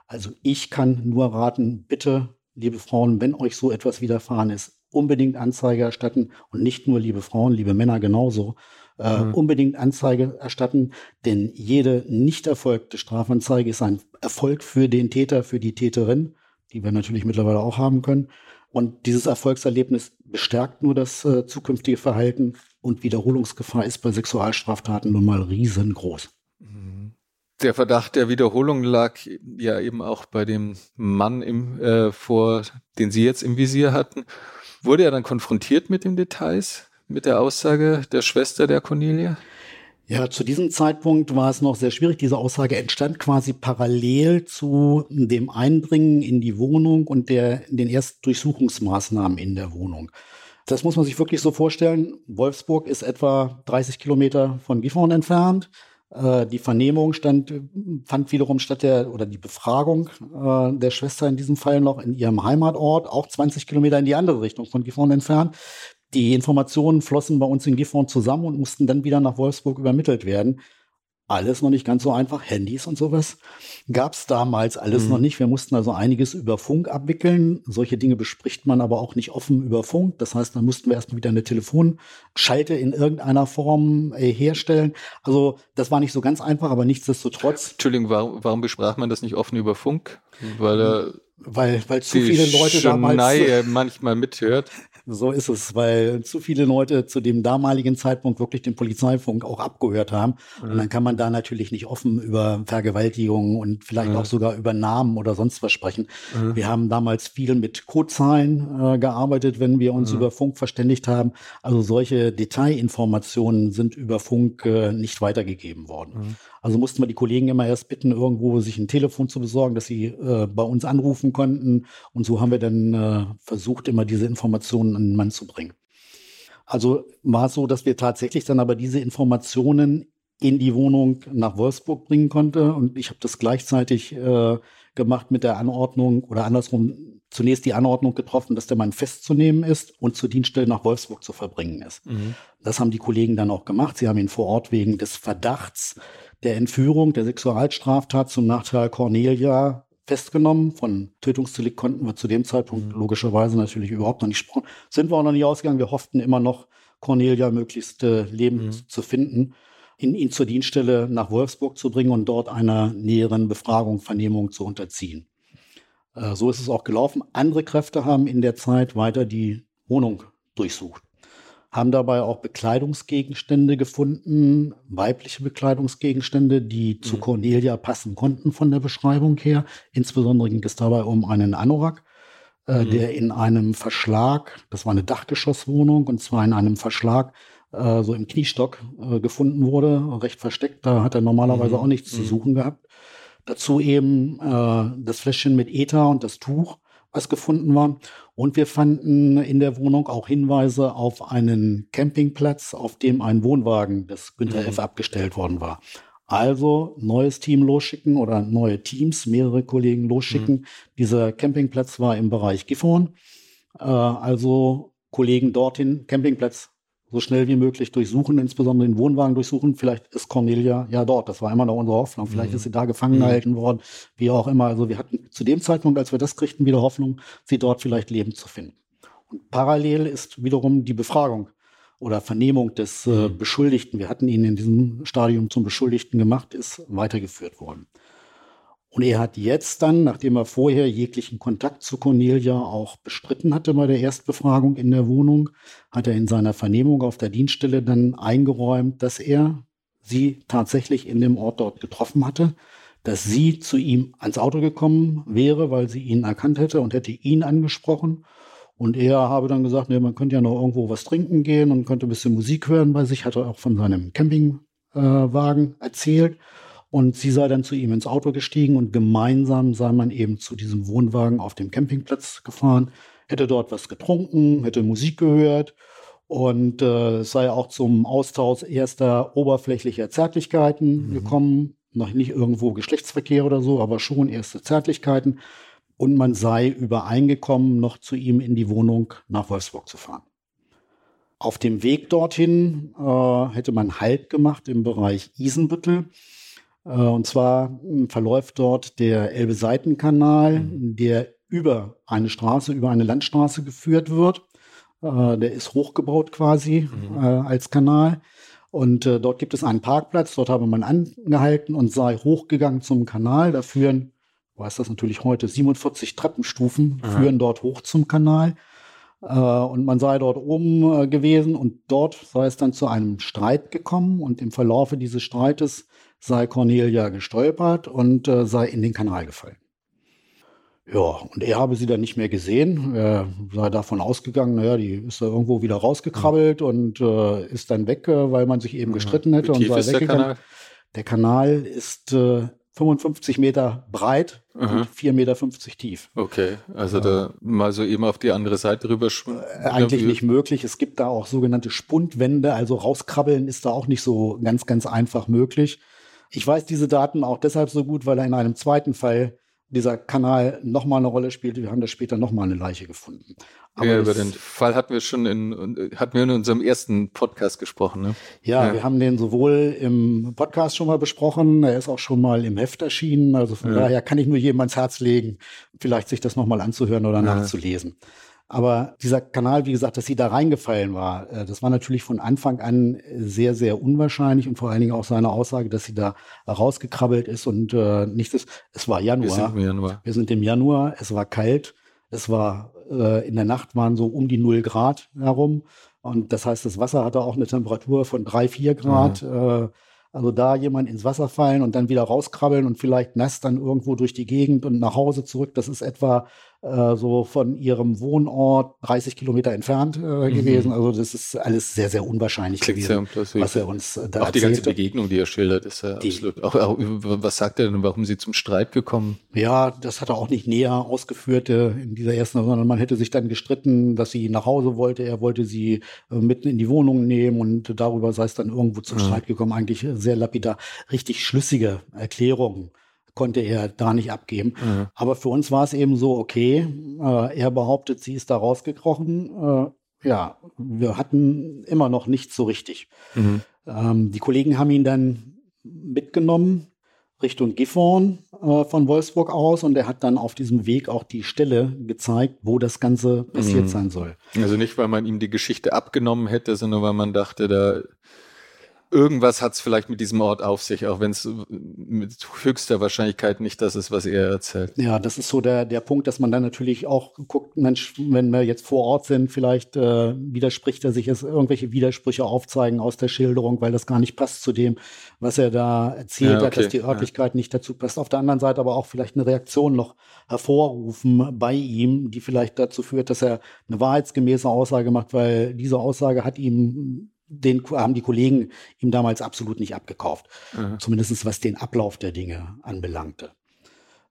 Also ich kann nur raten, bitte, liebe Frauen, wenn euch so etwas widerfahren ist, unbedingt Anzeige erstatten und nicht nur liebe Frauen, liebe Männer genauso. Äh, mhm. Unbedingt Anzeige erstatten, denn jede nicht erfolgte Strafanzeige ist ein Erfolg für den Täter, für die Täterin, die wir natürlich mittlerweile auch haben können. Und dieses Erfolgserlebnis bestärkt nur das äh, zukünftige Verhalten und Wiederholungsgefahr ist bei Sexualstraftaten nun mal riesengroß. Mhm. Der Verdacht der Wiederholung lag ja eben auch bei dem Mann im, äh, vor, den Sie jetzt im Visier hatten. Wurde er dann konfrontiert mit den Details, mit der Aussage der Schwester der Cornelia? Ja, zu diesem Zeitpunkt war es noch sehr schwierig. Diese Aussage entstand quasi parallel zu dem Eindringen in die Wohnung und der, den ersten Durchsuchungsmaßnahmen in der Wohnung. Das muss man sich wirklich so vorstellen. Wolfsburg ist etwa 30 Kilometer von Gifhorn entfernt. Äh, die Vernehmung stand, fand wiederum statt der, oder die Befragung äh, der Schwester in diesem Fall noch in ihrem Heimatort, auch 20 Kilometer in die andere Richtung von Gifhorn entfernt. Die Informationen flossen bei uns in Gifhorn zusammen und mussten dann wieder nach Wolfsburg übermittelt werden alles noch nicht ganz so einfach. Handys und sowas gab es damals alles mhm. noch nicht. Wir mussten also einiges über Funk abwickeln. Solche Dinge bespricht man aber auch nicht offen über Funk. Das heißt, dann mussten wir erstmal wieder eine Telefonschalte in irgendeiner Form äh, herstellen. Also das war nicht so ganz einfach, aber nichtsdestotrotz. Entschuldigung, warum, warum besprach man das nicht offen über Funk? Weil er weil, weil zu viele Leute damals manchmal mithört. So ist es, weil zu viele Leute zu dem damaligen Zeitpunkt wirklich den Polizeifunk auch abgehört haben. Mhm. Und dann kann man da natürlich nicht offen über Vergewaltigungen und vielleicht mhm. auch sogar über Namen oder sonst was sprechen. Mhm. Wir haben damals viel mit Codezahlen äh, gearbeitet, wenn wir uns mhm. über Funk verständigt haben. Also solche Detailinformationen sind über Funk äh, nicht weitergegeben worden. Also mussten wir die Kollegen immer erst bitten, irgendwo sich ein Telefon zu besorgen, dass sie äh, bei uns anrufen konnten. Und so haben wir dann äh, versucht, immer diese Informationen an den Mann zu bringen. Also war es so, dass wir tatsächlich dann aber diese Informationen in die Wohnung nach Wolfsburg bringen konnte. Und ich habe das gleichzeitig äh, gemacht mit der Anordnung oder andersrum zunächst die Anordnung getroffen, dass der Mann festzunehmen ist und zur Dienststelle nach Wolfsburg zu verbringen ist. Mhm. Das haben die Kollegen dann auch gemacht. Sie haben ihn vor Ort wegen des Verdachts der Entführung, der Sexualstraftat zum Nachteil Cornelia festgenommen. Von Tötungsdelikt konnten wir zu dem Zeitpunkt mhm. logischerweise natürlich überhaupt noch nicht sprechen. Sind wir auch noch nicht ausgegangen. Wir hofften immer noch, Cornelia möglichst äh, lebend mhm. zu finden, in, ihn zur Dienststelle nach Wolfsburg zu bringen und dort einer näheren Befragung, Vernehmung zu unterziehen. Äh, so ist es auch gelaufen. Andere Kräfte haben in der Zeit weiter die Wohnung durchsucht haben dabei auch Bekleidungsgegenstände gefunden, weibliche Bekleidungsgegenstände, die zu mhm. Cornelia passen konnten von der Beschreibung her. Insbesondere ging es dabei um einen Anorak, äh, mhm. der in einem Verschlag, das war eine Dachgeschosswohnung, und zwar in einem Verschlag äh, so im Kniestock äh, gefunden wurde, recht versteckt. Da hat er normalerweise mhm. auch nichts zu mhm. suchen gehabt. Dazu eben äh, das Fläschchen mit Ether und das Tuch was gefunden war. Und wir fanden in der Wohnung auch Hinweise auf einen Campingplatz, auf dem ein Wohnwagen des Günther mhm. F. abgestellt worden war. Also neues Team losschicken oder neue Teams, mehrere Kollegen losschicken. Mhm. Dieser Campingplatz war im Bereich Gifhorn. Äh, also Kollegen dorthin, Campingplatz so schnell wie möglich durchsuchen, insbesondere den Wohnwagen durchsuchen. Vielleicht ist Cornelia ja dort. Das war immer noch unsere Hoffnung. Vielleicht mhm. ist sie da gefangen mhm. gehalten worden, wie auch immer. Also wir hatten zu dem Zeitpunkt, als wir das kriegten, wieder Hoffnung, sie dort vielleicht lebend zu finden. Und parallel ist wiederum die Befragung oder Vernehmung des äh, mhm. Beschuldigten. Wir hatten ihn in diesem Stadium zum Beschuldigten gemacht, ist weitergeführt worden. Und er hat jetzt dann, nachdem er vorher jeglichen Kontakt zu Cornelia auch bestritten hatte bei der Erstbefragung in der Wohnung, hat er in seiner Vernehmung auf der Dienststelle dann eingeräumt, dass er sie tatsächlich in dem Ort dort getroffen hatte, dass sie zu ihm ans Auto gekommen wäre, weil sie ihn erkannt hätte und hätte ihn angesprochen. Und er habe dann gesagt, nee, man könnte ja noch irgendwo was trinken gehen und könnte ein bisschen Musik hören bei sich, hat er auch von seinem Campingwagen äh, erzählt. Und sie sei dann zu ihm ins Auto gestiegen und gemeinsam sei man eben zu diesem Wohnwagen auf dem Campingplatz gefahren, hätte dort was getrunken, hätte Musik gehört und äh, sei auch zum Austausch erster oberflächlicher Zärtlichkeiten mhm. gekommen. Noch nicht irgendwo Geschlechtsverkehr oder so, aber schon erste Zärtlichkeiten. Und man sei übereingekommen, noch zu ihm in die Wohnung nach Wolfsburg zu fahren. Auf dem Weg dorthin äh, hätte man Halt gemacht im Bereich Isenbüttel. Äh, und zwar hm, verläuft dort der Elbe-Seitenkanal, mhm. der über eine Straße, über eine Landstraße geführt wird. Äh, der ist hochgebaut quasi mhm. Äh, als Kanal. Und dort gibt es einen Parkplatz. Dort habe man angehalten und sei hochgegangen zum Kanal. Da führen, weiß das natürlich heute, 47 Treppenstufen Aha. führen dort hoch zum Kanal. und man sei dort oben gewesen und dort sei es dann zu einem Streit gekommen. Und im Verlaufe dieses Streites sei Cornelia gestolpert und äh, sei in den Kanal gefallen. Ja, und er habe sie dann nicht mehr gesehen. Er sei davon ausgegangen, naja, die ist da irgendwo wieder rausgekrabbelt mhm. und äh, ist dann weg, äh, weil man sich eben mhm. gestritten hätte und sei weggegangen. Der Kanal? der Kanal ist äh, 55 Meter breit mhm. und 4,50 Meter tief. Okay, also da mal so eben auf die andere Seite rüber. Äh, eigentlich nicht möglich. Es gibt da auch sogenannte Spundwände, also rauskrabbeln ist da auch nicht so ganz, ganz einfach möglich. Ich weiß diese Daten auch deshalb so gut, weil er in einem zweiten Fall dieser Kanal nochmal eine Rolle spielte. Wir haben da später nochmal eine Leiche gefunden. Aber ja, über den Fall hatten wir schon in, hatten wir in unserem ersten Podcast gesprochen. Ne? Ja, ja, wir haben den sowohl im Podcast schon mal besprochen, er ist auch schon mal im Heft erschienen. Also von ja. daher kann ich nur jedem ans Herz legen, vielleicht sich das nochmal anzuhören oder nachzulesen. Aber dieser Kanal, wie gesagt, dass sie da reingefallen war, äh, das war natürlich von Anfang an sehr, sehr unwahrscheinlich und vor allen Dingen auch seine Aussage, dass sie da rausgekrabbelt ist und äh, nichts Es war Januar. Wir sind im Januar. Wir sind im Januar. Es war kalt. Es war äh, in der Nacht waren so um die null Grad herum. Und das heißt, das Wasser hatte auch eine Temperatur von drei, vier Grad. Mhm. Äh, also da jemand ins Wasser fallen und dann wieder rauskrabbeln und vielleicht nass dann irgendwo durch die Gegend und nach Hause zurück, das ist etwa äh, so von ihrem Wohnort 30 Kilometer entfernt äh, mhm. gewesen. Also das ist alles sehr, sehr unwahrscheinlich Klingt gewesen, sehr was er uns da Auch die ganze Begegnung, die er schildert, ist ja die, absolut. Auch, auch, was sagt er denn, warum sie zum Streit gekommen? Ja, das hat er auch nicht näher ausgeführt äh, in dieser ersten, sondern man hätte sich dann gestritten, dass sie nach Hause wollte. Er wollte sie äh, mitten in die Wohnung nehmen und darüber sei es dann irgendwo zum mhm. Streit gekommen. Eigentlich sehr lapidar, richtig schlüssige Erklärungen konnte er da nicht abgeben. Mhm. Aber für uns war es eben so, okay, äh, er behauptet, sie ist da rausgekrochen. Äh, ja, wir hatten immer noch nichts so richtig. Mhm. Ähm, die Kollegen haben ihn dann mitgenommen Richtung Gifhorn äh, von Wolfsburg aus und er hat dann auf diesem Weg auch die Stelle gezeigt, wo das Ganze passiert mhm. sein soll. Also nicht, weil man ihm die Geschichte abgenommen hätte, sondern weil man dachte, da irgendwas hat es vielleicht mit diesem Ort auf sich, auch wenn es mit höchster Wahrscheinlichkeit nicht das ist, was er erzählt. Ja, das ist so der, der Punkt, dass man dann natürlich auch guckt, Mensch, wenn wir jetzt vor Ort sind, vielleicht äh, widerspricht er sich, es irgendwelche Widersprüche aufzeigen aus der Schilderung, weil das gar nicht passt zu dem, was er da erzählt ja, okay. hat, dass die Örtlichkeit ja. nicht dazu passt. Auf der anderen Seite aber auch vielleicht eine Reaktion noch hervorrufen bei ihm, die vielleicht dazu führt, dass er eine wahrheitsgemäße Aussage macht, weil diese Aussage hat ihm den haben die Kollegen ihm damals absolut nicht abgekauft. Mhm. Zumindest was den Ablauf der Dinge anbelangte.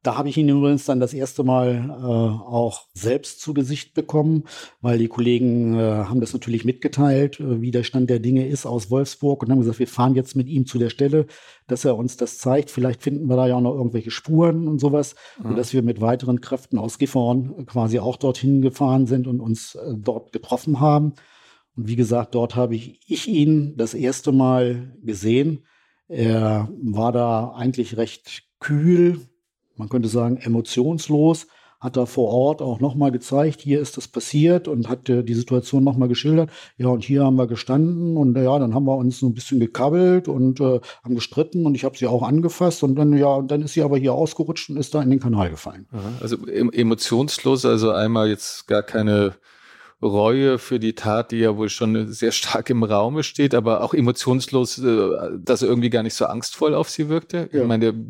Da habe ich ihn übrigens dann das erste Mal äh, auch selbst zu Gesicht bekommen, weil die Kollegen äh, haben das natürlich mitgeteilt, äh, wie der Stand der Dinge ist aus Wolfsburg und haben gesagt, wir fahren jetzt mit ihm zu der Stelle, dass er uns das zeigt. Vielleicht finden wir da ja auch noch irgendwelche Spuren und sowas, mhm. sodass wir mit weiteren Kräften aus Gifhorn quasi auch dorthin gefahren sind und uns äh, dort getroffen haben. Und wie gesagt, dort habe ich, ich ihn das erste Mal gesehen. Er war da eigentlich recht kühl, man könnte sagen emotionslos, hat da vor Ort auch nochmal gezeigt, hier ist das passiert und hat äh, die Situation nochmal geschildert. Ja, und hier haben wir gestanden und ja, dann haben wir uns so ein bisschen gekabbelt und äh, haben gestritten und ich habe sie auch angefasst und dann, ja, und dann ist sie aber hier ausgerutscht und ist da in den Kanal gefallen. Also emotionslos, also einmal jetzt gar keine Reue für die Tat, die ja wohl schon sehr stark im Raume steht, aber auch emotionslos, äh, dass er irgendwie gar nicht so angstvoll auf sie wirkte. Ja. Ich meine, der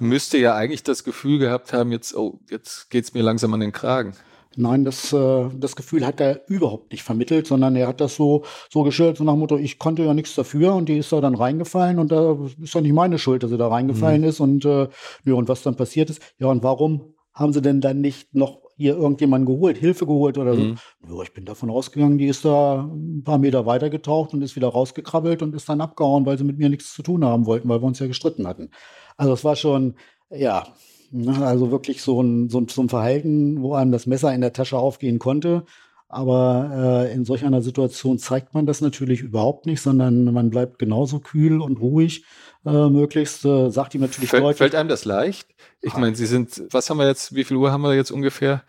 müsste ja eigentlich das Gefühl gehabt haben, jetzt, oh, jetzt geht's mir langsam an den Kragen. Nein, das, äh, das Gefühl hat er überhaupt nicht vermittelt, sondern er hat das so, so geschildert, so nach dem Motto, ich konnte ja nichts dafür und die ist da dann reingefallen und da ist doch nicht meine Schuld, dass sie da reingefallen mhm. ist und, äh, ja, und was dann passiert ist. Ja, und warum haben sie denn dann nicht noch hier irgendjemanden geholt, Hilfe geholt oder so. Mhm. Ja, ich bin davon ausgegangen, die ist da ein paar Meter weiter getaucht und ist wieder rausgekrabbelt und ist dann abgehauen, weil sie mit mir nichts zu tun haben wollten, weil wir uns ja gestritten hatten. Also es war schon, ja, ne, also wirklich so ein, so ein, so ein Verhalten, wo einem das Messer in der Tasche aufgehen konnte. Aber äh, in solch einer Situation zeigt man das natürlich überhaupt nicht, sondern man bleibt genauso kühl und ruhig äh, möglichst, äh, sagt ihm natürlich Fällt, deutlich. Fällt einem das leicht? Ich meine, Sie sind, was haben wir jetzt, wie viel Uhr haben wir jetzt ungefähr?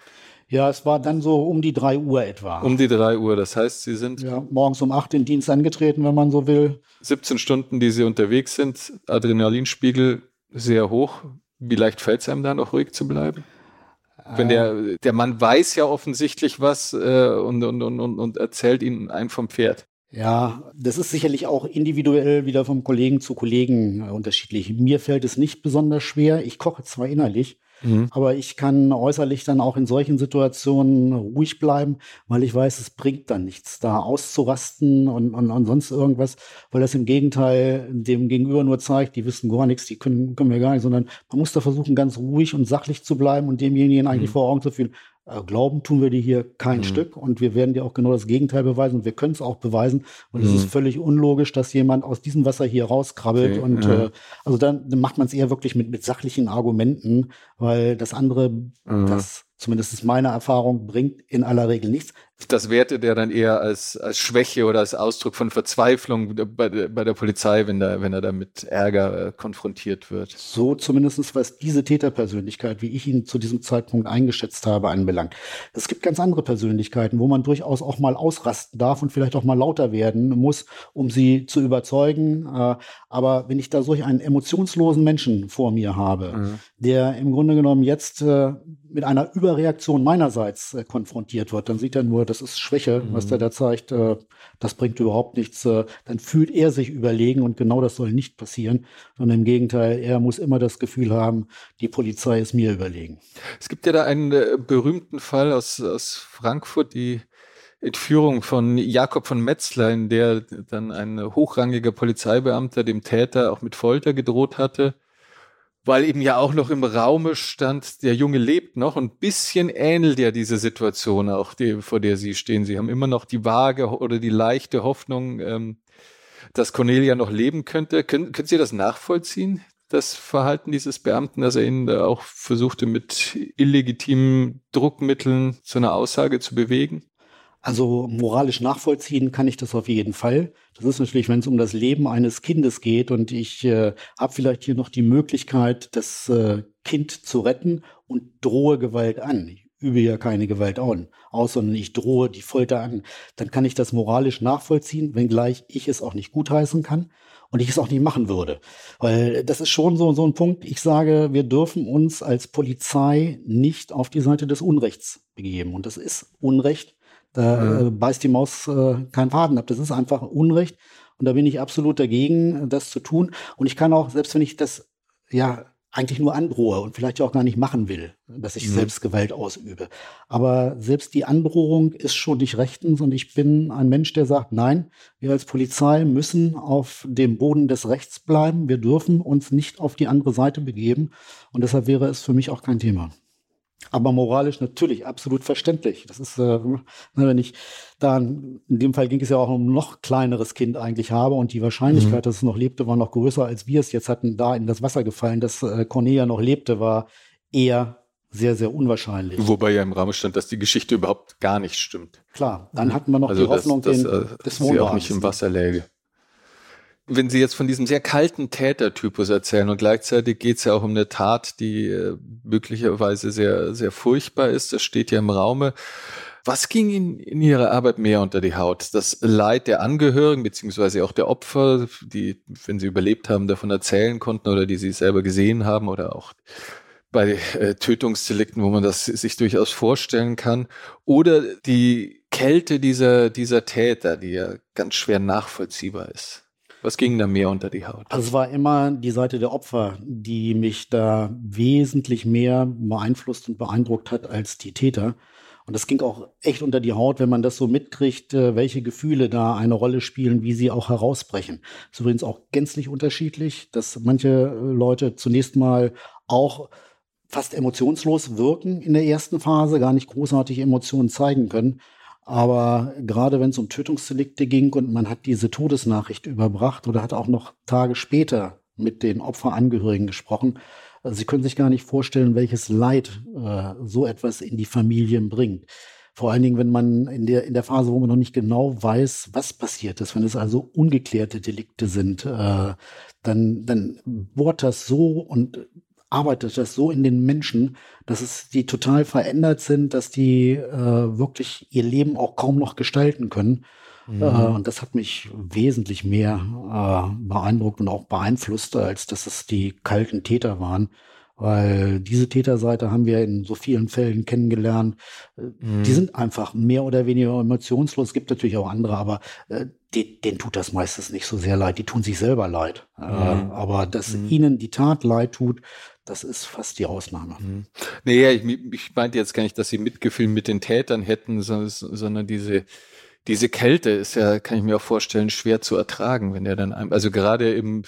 Ja, es war dann so um die drei Uhr etwa. Um die drei Uhr, das heißt, Sie sind. Ja, morgens um acht in Dienst angetreten, wenn man so will. 17 Stunden, die Sie unterwegs sind, Adrenalinspiegel sehr hoch. Wie leicht fällt es einem da noch ruhig zu bleiben? Wenn der, der Mann weiß ja offensichtlich was äh, und, und, und, und erzählt Ihnen ein vom Pferd. Ja, das ist sicherlich auch individuell wieder vom Kollegen zu Kollegen äh, unterschiedlich. Mir fällt es nicht besonders schwer. Ich koche zwar innerlich, Mhm. Aber ich kann äußerlich dann auch in solchen Situationen ruhig bleiben, weil ich weiß, es bringt dann nichts, da auszurasten und, und, und sonst irgendwas, weil das im Gegenteil dem Gegenüber nur zeigt, die wissen gar nichts, die können, können wir gar nicht, sondern man muss da versuchen, ganz ruhig und sachlich zu bleiben und demjenigen eigentlich mhm. vor Augen zu fühlen, glauben tun wir dir hier kein mhm. Stück und wir werden dir auch genau das Gegenteil beweisen und wir können es auch beweisen. Und mhm. es ist völlig unlogisch, dass jemand aus diesem Wasser hier rauskrabbelt. Okay, und ja. äh, also dann, dann macht man es eher wirklich mit, mit sachlichen Argumenten, weil das andere, mhm. das zumindest ist meine Erfahrung, bringt in aller Regel nichts das wertet er dann eher als, als Schwäche oder als Ausdruck von Verzweiflung bei, bei der Polizei, wenn, da, wenn er da mit Ärger äh, konfrontiert wird. So zumindest was diese Täterpersönlichkeit, wie ich ihn zu diesem Zeitpunkt eingeschätzt habe, anbelangt. Es gibt ganz andere Persönlichkeiten, wo man durchaus auch mal ausrasten darf und vielleicht auch mal lauter werden muss, um sie zu überzeugen. Äh, aber wenn ich da solch einen emotionslosen Menschen vor mir habe, mhm. der im Grunde genommen jetzt äh, mit einer Überreaktion meinerseits äh, konfrontiert wird, dann sieht er nur, das ist Schwäche, mhm. was der da zeigt, äh, das bringt überhaupt nichts. Äh, dann fühlt er sich überlegen und genau das soll nicht passieren, sondern im Gegenteil, er muss immer das Gefühl haben, die Polizei ist mir überlegen. Es gibt ja da einen äh, berühmten Fall aus, aus Frankfurt, die Entführung von Jakob von Metzler, in der dann ein hochrangiger Polizeibeamter dem Täter auch mit Folter gedroht hatte weil eben ja auch noch im Raume stand, der Junge lebt noch und bisschen ähnelt ja diese Situation auch, die, vor der Sie stehen. Sie haben immer noch die vage oder die leichte Hoffnung, ähm, dass Cornelia noch leben könnte. Können, können Sie das nachvollziehen, das Verhalten dieses Beamten, dass er ihn da auch versuchte, mit illegitimen Druckmitteln zu einer Aussage zu bewegen? Also moralisch nachvollziehen kann ich das auf jeden Fall. Das ist natürlich, wenn es um das Leben eines Kindes geht und ich äh, habe vielleicht hier noch die Möglichkeit, das äh, Kind zu retten und drohe Gewalt an. Ich übe ja keine Gewalt an, aus, sondern ich drohe die Folter an. Dann kann ich das moralisch nachvollziehen, wenngleich ich es auch nicht gutheißen kann und ich es auch nicht machen würde. Weil das ist schon so, so ein Punkt. Ich sage, wir dürfen uns als Polizei nicht auf die Seite des Unrechts begeben. Und das ist Unrecht da äh, beißt die Maus äh, keinen Faden ab. Das ist einfach Unrecht. Und da bin ich absolut dagegen, das zu tun. Und ich kann auch, selbst wenn ich das ja eigentlich nur androhe und vielleicht auch gar nicht machen will, dass ich mhm. selbst Gewalt ausübe. Aber selbst die Androhung ist schon nicht rechtens und ich bin ein Mensch, der sagt, nein, wir als Polizei müssen auf dem Boden des Rechts bleiben. Wir dürfen uns nicht auf die andere Seite begeben und deshalb wäre es für mich auch kein Thema aber moralisch natürlich absolut verständlich. Das ist, äh, ne, wenn ich da, in dem Fall ging es ja auch um ein noch kleineres Kind eigentlich habe und die Wahrscheinlichkeit, mhm. dass es noch lebte, war noch größer, als wir es jetzt hatten, da in das Wasser gefallen, dass äh, Cornelia noch lebte, war eher sehr, sehr unwahrscheinlich. Wobei ja im Rahmen stand, dass die Geschichte überhaupt gar nicht stimmt. Klar, dann hatten wir noch also die Hoffnung, dass, dass, den, äh, des sie auch nicht im Wasser läge wenn Sie jetzt von diesem sehr kalten Tätertypus erzählen und gleichzeitig geht es ja auch um eine Tat, die äh, möglicherweise sehr, sehr furchtbar ist, das steht ja im Raume. Was ging Ihnen in Ihrer Arbeit mehr unter die Haut? Das Leid der Angehörigen beziehungsweise auch der Opfer, die, wenn sie überlebt haben, davon erzählen konnten oder die sie selber gesehen haben oder auch bei äh, Tötungsdelikten, wo man das sich durchaus vorstellen kann, oder die Kälte dieser, dieser Täter, die ja ganz schwer nachvollziehbar ist. Was ging da mehr unter die Haut? Also es war immer die Seite der Opfer, die mich da wesentlich mehr beeinflusst und beeindruckt hat als die Täter. Und das ging auch echt unter die Haut, wenn man das so mitkriegt, äh, welche Gefühle da eine Rolle spielen, wie sie auch herausbrechen. Das ist übrigens auch gänzlich unterschiedlich, dass manche äh, Leute zunächst mal auch fast emotionslos wirken in der ersten Phase, gar nicht großartig Emotionen zeigen können. Aber gerade wenn es um Tötungsdelikte ging und man hat diese Todesnachricht überbracht oder hat auch noch Tage später mit den Opferangehörigen gesprochen, also Sie können sich gar nicht vorstellen, welches Leid äh, so etwas in die Familien bringt. Vor allen Dingen, wenn man in der, in der Phase, wo man noch nicht genau weiß, was passiert ist, wenn es also ungeklärte Delikte sind, äh, dann, dann bohrt das so und arbeitet das so in den Menschen, dass es die total verändert sind, dass die äh, wirklich ihr Leben auch kaum noch gestalten können. Mhm. Äh, und das hat mich wesentlich mehr äh, beeindruckt und auch beeinflusst, als dass es die kalten Täter waren. Weil diese Täterseite haben wir in so vielen Fällen kennengelernt. Äh, mhm. Die sind einfach mehr oder weniger emotionslos. Es gibt natürlich auch andere, aber äh, die, denen tut das meistens nicht so sehr leid. Die tun sich selber leid. Äh, mhm. Äh, aber dass mhm. ihnen die Tat leid tut, das ist fast die Ausnahme. Mhm. Naja, ich, ich meinte jetzt gar nicht, dass sie Mitgefühl mit den Tätern hätten, sondern, sondern diese, diese Kälte ist ja, kann ich mir auch vorstellen, schwer zu ertragen, wenn er dann, also gerade im,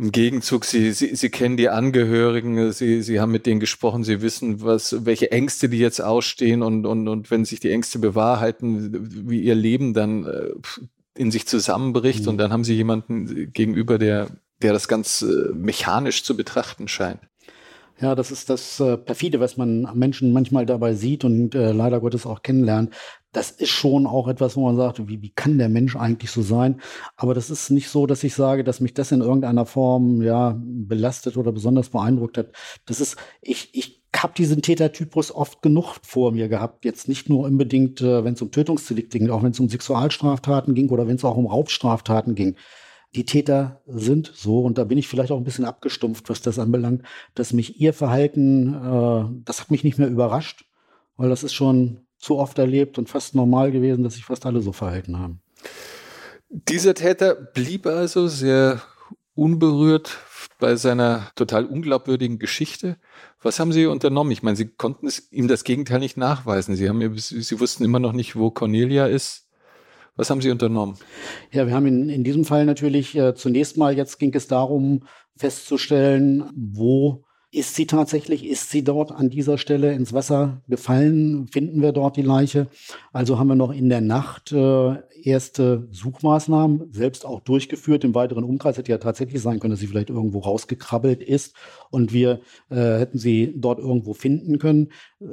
im Gegenzug, Sie, Sie, Sie kennen die Angehörigen, Sie, Sie haben mit denen gesprochen, Sie wissen, was, welche Ängste die jetzt ausstehen und, und, und wenn sich die Ängste bewahrheiten, wie ihr Leben dann äh, in sich zusammenbricht mhm. und dann haben Sie jemanden gegenüber, der, der das ganz äh, mechanisch zu betrachten scheint. Ja, das ist das äh, perfide, was man Menschen manchmal dabei sieht und äh, leider Gottes auch kennenlernt. Das ist schon auch etwas, wo man sagt, wie, wie kann der Mensch eigentlich so sein? Aber das ist nicht so, dass ich sage, dass mich das in irgendeiner Form ja belastet oder besonders beeindruckt hat. Das ist, ich, ich habe diesen Tätertypus oft genug vor mir gehabt. Jetzt nicht nur unbedingt, äh, wenn es um Tötungsdelikte ging, auch wenn es um Sexualstraftaten ging oder wenn es auch um Raubstraftaten ging die Täter sind so, und da bin ich vielleicht auch ein bisschen abgestumpft, was das anbelangt, dass mich ihr Verhalten, äh, das hat mich nicht mehr überrascht, weil das ist schon zu oft erlebt und fast normal gewesen, dass sich fast alle so verhalten haben. Dieser Täter blieb also sehr unberührt bei seiner total unglaubwürdigen Geschichte. Was haben Sie unternommen? Ich meine, Sie konnten es, ihm das Gegenteil nicht nachweisen. Sie, haben, Sie wussten immer noch nicht, wo Cornelia ist. Was haben Sie unternommen? Ja, wir haben in, in diesem Fall natürlich äh, zunächst mal, jetzt ging es darum festzustellen, wo ist sie tatsächlich, ist sie dort an dieser Stelle ins Wasser gefallen? Finden wir dort die Leiche? Also haben wir noch in der Nacht äh, erste Suchmaßnahmen selbst auch durchgeführt. Im weiteren Umkreis hätte ja tatsächlich sein können, dass sie vielleicht irgendwo rausgekrabbelt ist und wir äh, hätten sie dort irgendwo finden können.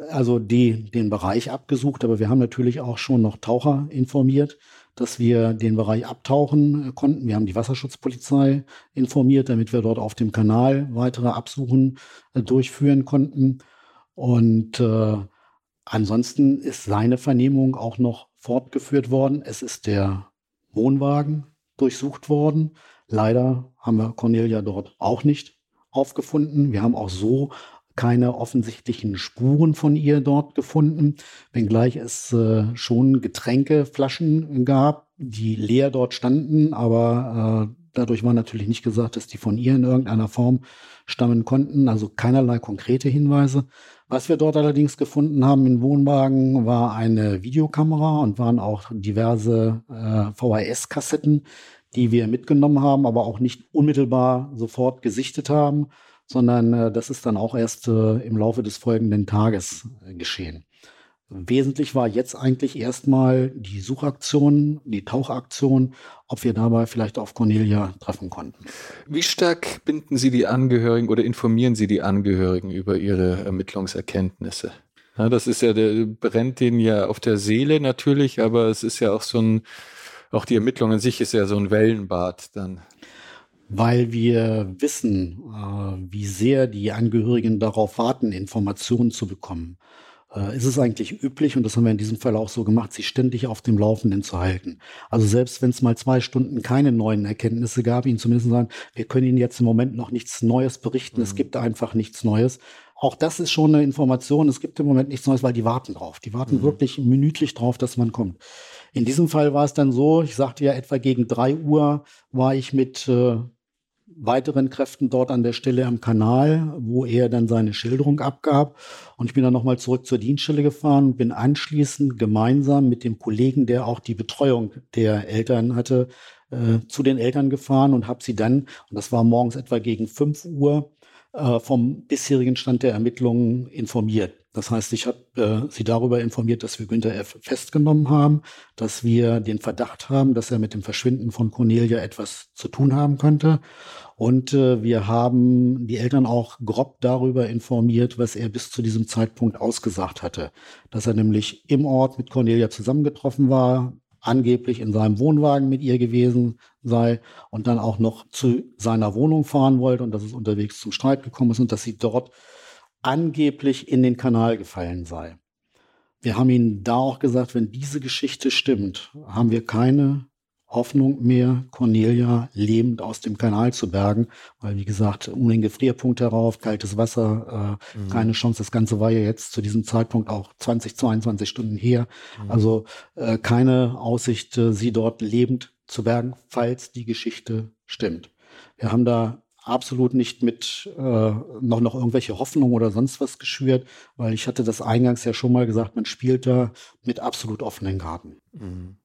Also die, den Bereich abgesucht, aber wir haben natürlich auch schon noch Taucher informiert dass wir den Bereich abtauchen konnten. Wir haben die Wasserschutzpolizei informiert, damit wir dort auf dem Kanal weitere Absuchen äh, durchführen konnten. Und äh, ansonsten ist seine Vernehmung auch noch fortgeführt worden. Es ist der Wohnwagen durchsucht worden. Leider haben wir Cornelia dort auch nicht aufgefunden. Wir haben auch so keine offensichtlichen Spuren von ihr dort gefunden, wenngleich es äh, schon Getränkeflaschen gab, die leer dort standen, aber äh, dadurch war natürlich nicht gesagt, dass die von ihr in irgendeiner Form stammen konnten, also keinerlei konkrete Hinweise. Was wir dort allerdings gefunden haben in Wohnwagen war eine Videokamera und waren auch diverse äh, VHS-Kassetten, die wir mitgenommen haben, aber auch nicht unmittelbar sofort gesichtet haben sondern äh, das ist dann auch erst äh, im Laufe des folgenden Tages äh, geschehen. Wesentlich war jetzt eigentlich erstmal die Suchaktion, die Tauchaktion, ob wir dabei vielleicht auf Cornelia treffen konnten. Wie stark binden Sie die Angehörigen oder informieren Sie die Angehörigen über ihre Ermittlungserkenntnisse? Ja, das ist ja, der brennt denen ja auf der Seele natürlich, aber es ist ja auch so ein, auch die Ermittlung an sich ist ja so ein Wellenbad dann weil wir wissen, äh, wie sehr die Angehörigen darauf warten, Informationen zu bekommen. Äh, ist es eigentlich üblich, und das haben wir in diesem Fall auch so gemacht, sie ständig auf dem Laufenden zu halten. Also selbst wenn es mal zwei Stunden keine neuen Erkenntnisse gab, ihnen zumindest sagen, wir können Ihnen jetzt im Moment noch nichts Neues berichten, mhm. es gibt einfach nichts Neues. Auch das ist schon eine Information, es gibt im Moment nichts Neues, weil die warten drauf. Die warten mhm. wirklich minütlich drauf, dass man kommt. In diesem Fall war es dann so, ich sagte ja etwa gegen drei Uhr war ich mit äh, weiteren Kräften dort an der Stelle am Kanal, wo er dann seine Schilderung abgab. Und ich bin dann nochmal zurück zur Dienststelle gefahren und bin anschließend gemeinsam mit dem Kollegen, der auch die Betreuung der Eltern hatte, äh, zu den Eltern gefahren und habe sie dann, und das war morgens etwa gegen 5 Uhr, äh, vom bisherigen Stand der Ermittlungen informiert. Das heißt, ich habe äh, sie darüber informiert, dass wir Günther F. festgenommen haben, dass wir den Verdacht haben, dass er mit dem Verschwinden von Cornelia etwas zu tun haben könnte. Und äh, wir haben die Eltern auch grob darüber informiert, was er bis zu diesem Zeitpunkt ausgesagt hatte. Dass er nämlich im Ort mit Cornelia zusammengetroffen war, angeblich in seinem Wohnwagen mit ihr gewesen sei und dann auch noch zu seiner Wohnung fahren wollte und dass es unterwegs zum Streit gekommen ist und dass sie dort angeblich in den Kanal gefallen sei. Wir haben ihnen da auch gesagt, wenn diese Geschichte stimmt, haben wir keine Hoffnung mehr, Cornelia lebend aus dem Kanal zu bergen, weil wie gesagt, um den Gefrierpunkt herauf, kaltes Wasser, äh, mhm. keine Chance. Das Ganze war ja jetzt zu diesem Zeitpunkt auch 20, 22 Stunden her. Mhm. Also äh, keine Aussicht, äh, sie dort lebend zu bergen, falls die Geschichte stimmt. Wir haben da absolut nicht mit äh, noch, noch irgendwelche Hoffnung oder sonst was geschürt, weil ich hatte das eingangs ja schon mal gesagt, man spielt da mit absolut offenen Karten. Mhm.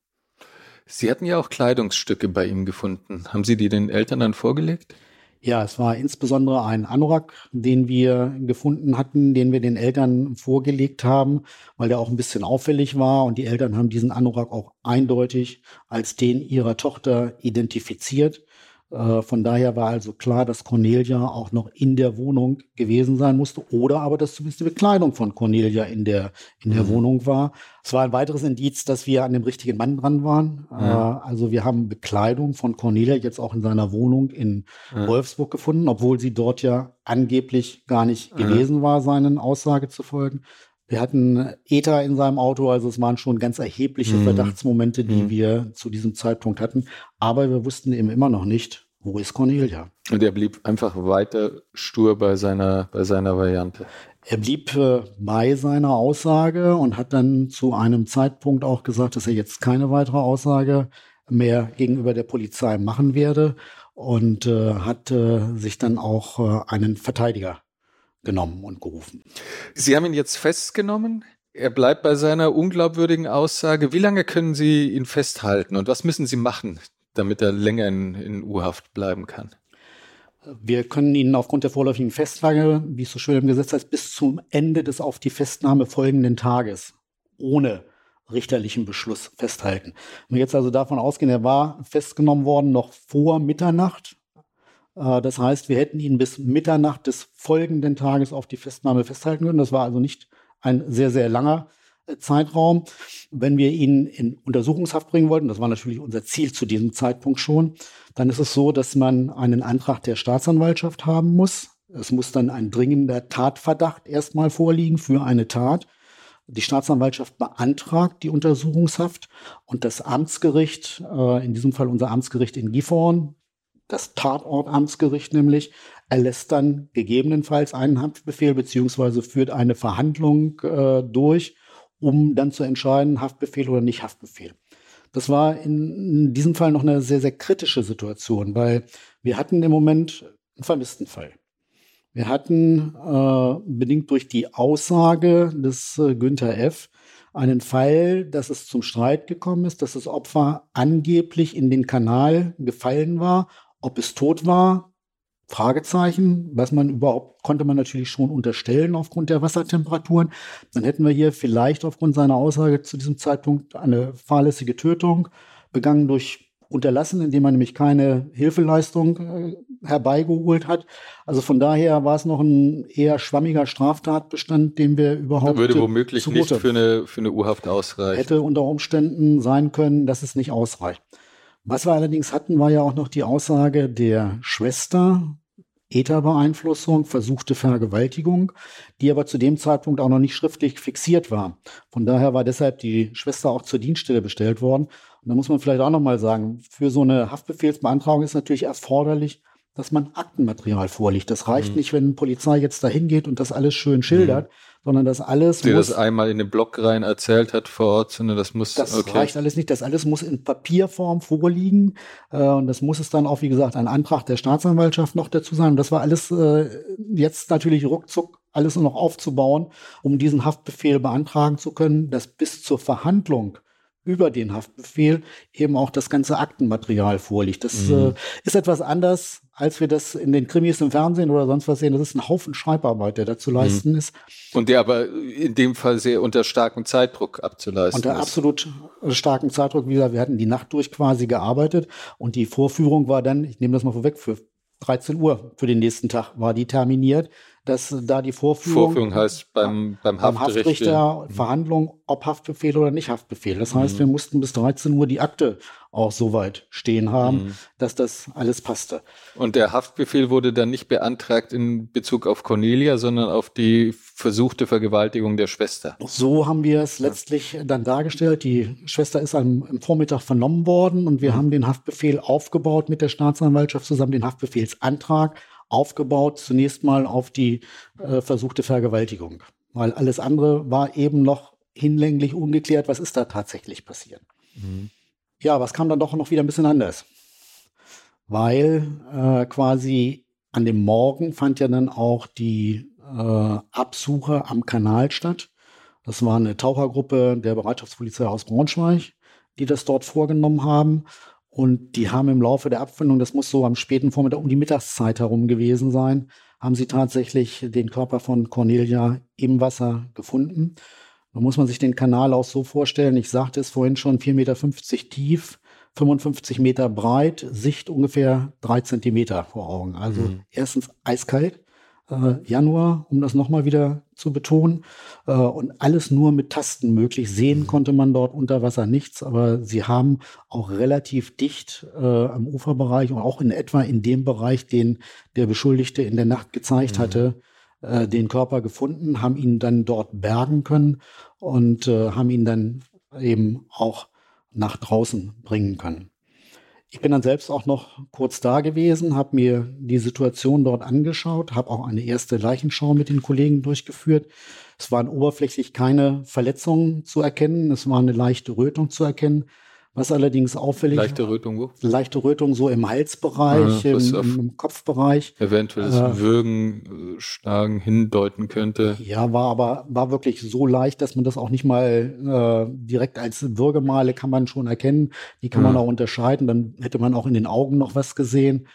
Sie hatten ja auch Kleidungsstücke bei ihm gefunden. Haben Sie die den Eltern dann vorgelegt? Ja, es war insbesondere ein Anorak, den wir gefunden hatten, den wir den Eltern vorgelegt haben, weil der auch ein bisschen auffällig war. Und die Eltern haben diesen Anorak auch eindeutig als den ihrer Tochter identifiziert. Äh, von daher war also klar, dass Cornelia auch noch in der Wohnung gewesen sein musste oder aber, dass zumindest die Bekleidung von Cornelia in der, in der mhm. Wohnung war. Es war ein weiteres Indiz, dass wir an dem richtigen Mann dran waren. Mhm. also wir haben Bekleidung von Cornelia jetzt auch in seiner Wohnung in mhm. Wolfsburg gefunden, obwohl sie dort ja angeblich gar nicht gewesen war, seinen Aussage zu folgen. Wir hatten Ether in seinem Auto, also es waren schon ganz erhebliche mhm. Verdachtsmomente, die mhm. wir zu diesem Zeitpunkt hatten. Aber wir wussten eben immer noch nicht, wo ist Cornelia. Und er blieb einfach weiter stur bei seiner, bei seiner Variante. Er blieb äh, bei seiner Aussage und hat dann zu einem Zeitpunkt auch gesagt, dass er jetzt keine weitere Aussage mehr gegenüber der Polizei machen werde und äh, hat äh, sich dann auch äh, einen Verteidiger genommen und gerufen. Sie haben ihn jetzt festgenommen. Er bleibt bei seiner unglaubwürdigen Aussage. Wie lange können Sie ihn festhalten und was müssen Sie machen, damit er länger in, in U-Haft bleiben kann? Wir können ihn aufgrund der vorläufigen Festlage, wie es so schön im Gesetz heißt, bis zum Ende des auf die Festnahme folgenden Tages ohne richterlichen Beschluss festhalten. Wenn wir jetzt also davon ausgehen, er war festgenommen worden noch vor Mitternacht, das heißt, wir hätten ihn bis Mitternacht des folgenden Tages auf die Festnahme festhalten können. Das war also nicht ein sehr, sehr langer äh, Zeitraum. Wenn wir ihn in Untersuchungshaft bringen wollten, das war natürlich unser Ziel zu diesem Zeitpunkt schon, dann ist es so, dass man einen Antrag der Staatsanwaltschaft haben muss. Es muss dann ein dringender Tatverdacht erstmal vorliegen für eine Tat. Die Staatsanwaltschaft beantragt die Untersuchungshaft und das Amtsgericht, äh, in diesem Fall unser Amtsgericht in Gifhorn, das Tatortamtsgericht nämlich, erlässt dann gegebenenfalls einen Haftbefehl beziehungsweise führt eine Verhandlung äh, durch, um dann zu entscheiden, Haftbefehl oder nicht Haftbefehl. Das war in diesem Fall noch eine sehr, sehr kritische Situation, weil wir hatten im Moment einen Vermisstenfall. Wir hatten äh, bedingt durch die Aussage des äh, Günther F. einen Fall, dass es zum Streit gekommen ist, dass das Opfer angeblich in den Kanal gefallen war ob es tot war, Fragezeichen, was man überhaupt, konnte man natürlich schon unterstellen aufgrund der Wassertemperaturen. Dann hätten wir hier vielleicht aufgrund seiner Aussage zu diesem Zeitpunkt eine fahrlässige Tötung begangen durch Unterlassen, indem man nämlich keine Hilfeleistung äh, herbeigeholt hat. Also von daher war es noch ein eher schwammiger Straftatbestand, den wir überhaupt. Würde womöglich nicht für eine, für eine Urhaft ausreichen. Hätte unter Umständen sein können, dass es nicht ausreicht. Was wir allerdings hatten, war ja auch noch die Aussage der Schwester, Etherbeeinflussung, versuchte Vergewaltigung, die aber zu dem Zeitpunkt auch noch nicht schriftlich fixiert war. Von daher war deshalb die Schwester auch zur Dienststelle bestellt worden. Und da muss man vielleicht auch noch mal sagen, für so eine Haftbefehlsbeantragung ist natürlich erforderlich, dass man Aktenmaterial vorliegt. Das reicht mhm. nicht, wenn Polizei jetzt dahin geht und das alles schön schildert, mhm sondern das alles Die muss, das einmal in den Blog rein erzählt hat vor Ort, sondern das muss. Das okay. reicht alles nicht. Das alles muss in Papierform vorliegen äh, und das muss es dann auch, wie gesagt, ein Antrag der Staatsanwaltschaft noch dazu sein. Und das war alles äh, jetzt natürlich ruckzuck alles noch aufzubauen, um diesen Haftbefehl beantragen zu können, dass bis zur Verhandlung über den Haftbefehl eben auch das ganze Aktenmaterial vorliegt. Das mhm. äh, ist etwas anders, als wir das in den Krimis im Fernsehen oder sonst was sehen. Das ist ein Haufen Schreibarbeit, der da zu leisten mhm. ist. Und der aber in dem Fall sehr unter starkem Zeitdruck abzuleisten unter ist. Unter absolut starkem Zeitdruck. Wie gesagt, wir hatten die Nacht durch quasi gearbeitet und die Vorführung war dann, ich nehme das mal vorweg, für 13 Uhr für den nächsten Tag war die terminiert dass da die Vorführung, Vorführung heißt beim, beim, beim Haftrichter. Verhandlung, ob Haftbefehl oder nicht Haftbefehl. Das heißt, mhm. wir mussten bis 13 Uhr die Akte auch so weit stehen haben, mhm. dass das alles passte. Und der Haftbefehl wurde dann nicht beantragt in Bezug auf Cornelia, sondern auf die versuchte Vergewaltigung der Schwester. So haben wir es letztlich dann dargestellt. Die Schwester ist am, am Vormittag vernommen worden und wir mhm. haben den Haftbefehl aufgebaut mit der Staatsanwaltschaft zusammen, den Haftbefehlsantrag aufgebaut, zunächst mal auf die äh, versuchte Vergewaltigung. Weil alles andere war eben noch hinlänglich ungeklärt, was ist da tatsächlich passiert. Mhm. Ja, was kam dann doch noch wieder ein bisschen anders. Weil äh, quasi an dem Morgen fand ja dann auch die äh, Absuche am Kanal statt. Das war eine Tauchergruppe der Bereitschaftspolizei aus Braunschweig, die das dort vorgenommen haben. Und die haben im Laufe der Abfindung, das muss so am späten Vormittag um die Mittagszeit herum gewesen sein, haben sie tatsächlich den Körper von Cornelia im Wasser gefunden. Da muss man sich den Kanal auch so vorstellen. Ich sagte es vorhin schon, 4,50 Meter tief, 55 Meter breit, Sicht ungefähr drei Zentimeter vor Augen. Also mhm. erstens eiskalt äh, Januar, um das nochmal wieder zu betonen. Äh, und alles nur mit Tasten möglich. Sehen mhm. konnte man dort unter Wasser nichts, aber sie haben auch relativ dicht äh, am Uferbereich und auch in etwa in dem Bereich, den der Beschuldigte in der Nacht gezeigt mhm. hatte, äh, den Körper gefunden, haben ihn dann dort bergen können und äh, haben ihn dann eben auch nach draußen bringen können. Ich bin dann selbst auch noch kurz da gewesen, habe mir die Situation dort angeschaut, habe auch eine erste Leichenschau mit den Kollegen durchgeführt. Es waren oberflächlich keine Verletzungen zu erkennen, es war eine leichte Rötung zu erkennen. Was allerdings auffällig Leichte Rötung wo? Leichte Rötung so im Halsbereich, ah, im, im, Kopfbereich. Eventuell das äh, Würgen, Schlagen hindeuten könnte. Ja, war aber war wirklich so leicht, dass man das auch nicht mal äh, direkt als Würgemale kann man schon erkennen. Die kann ja. man auch unterscheiden. Dann hätte man auch in den Augen noch was gesehen.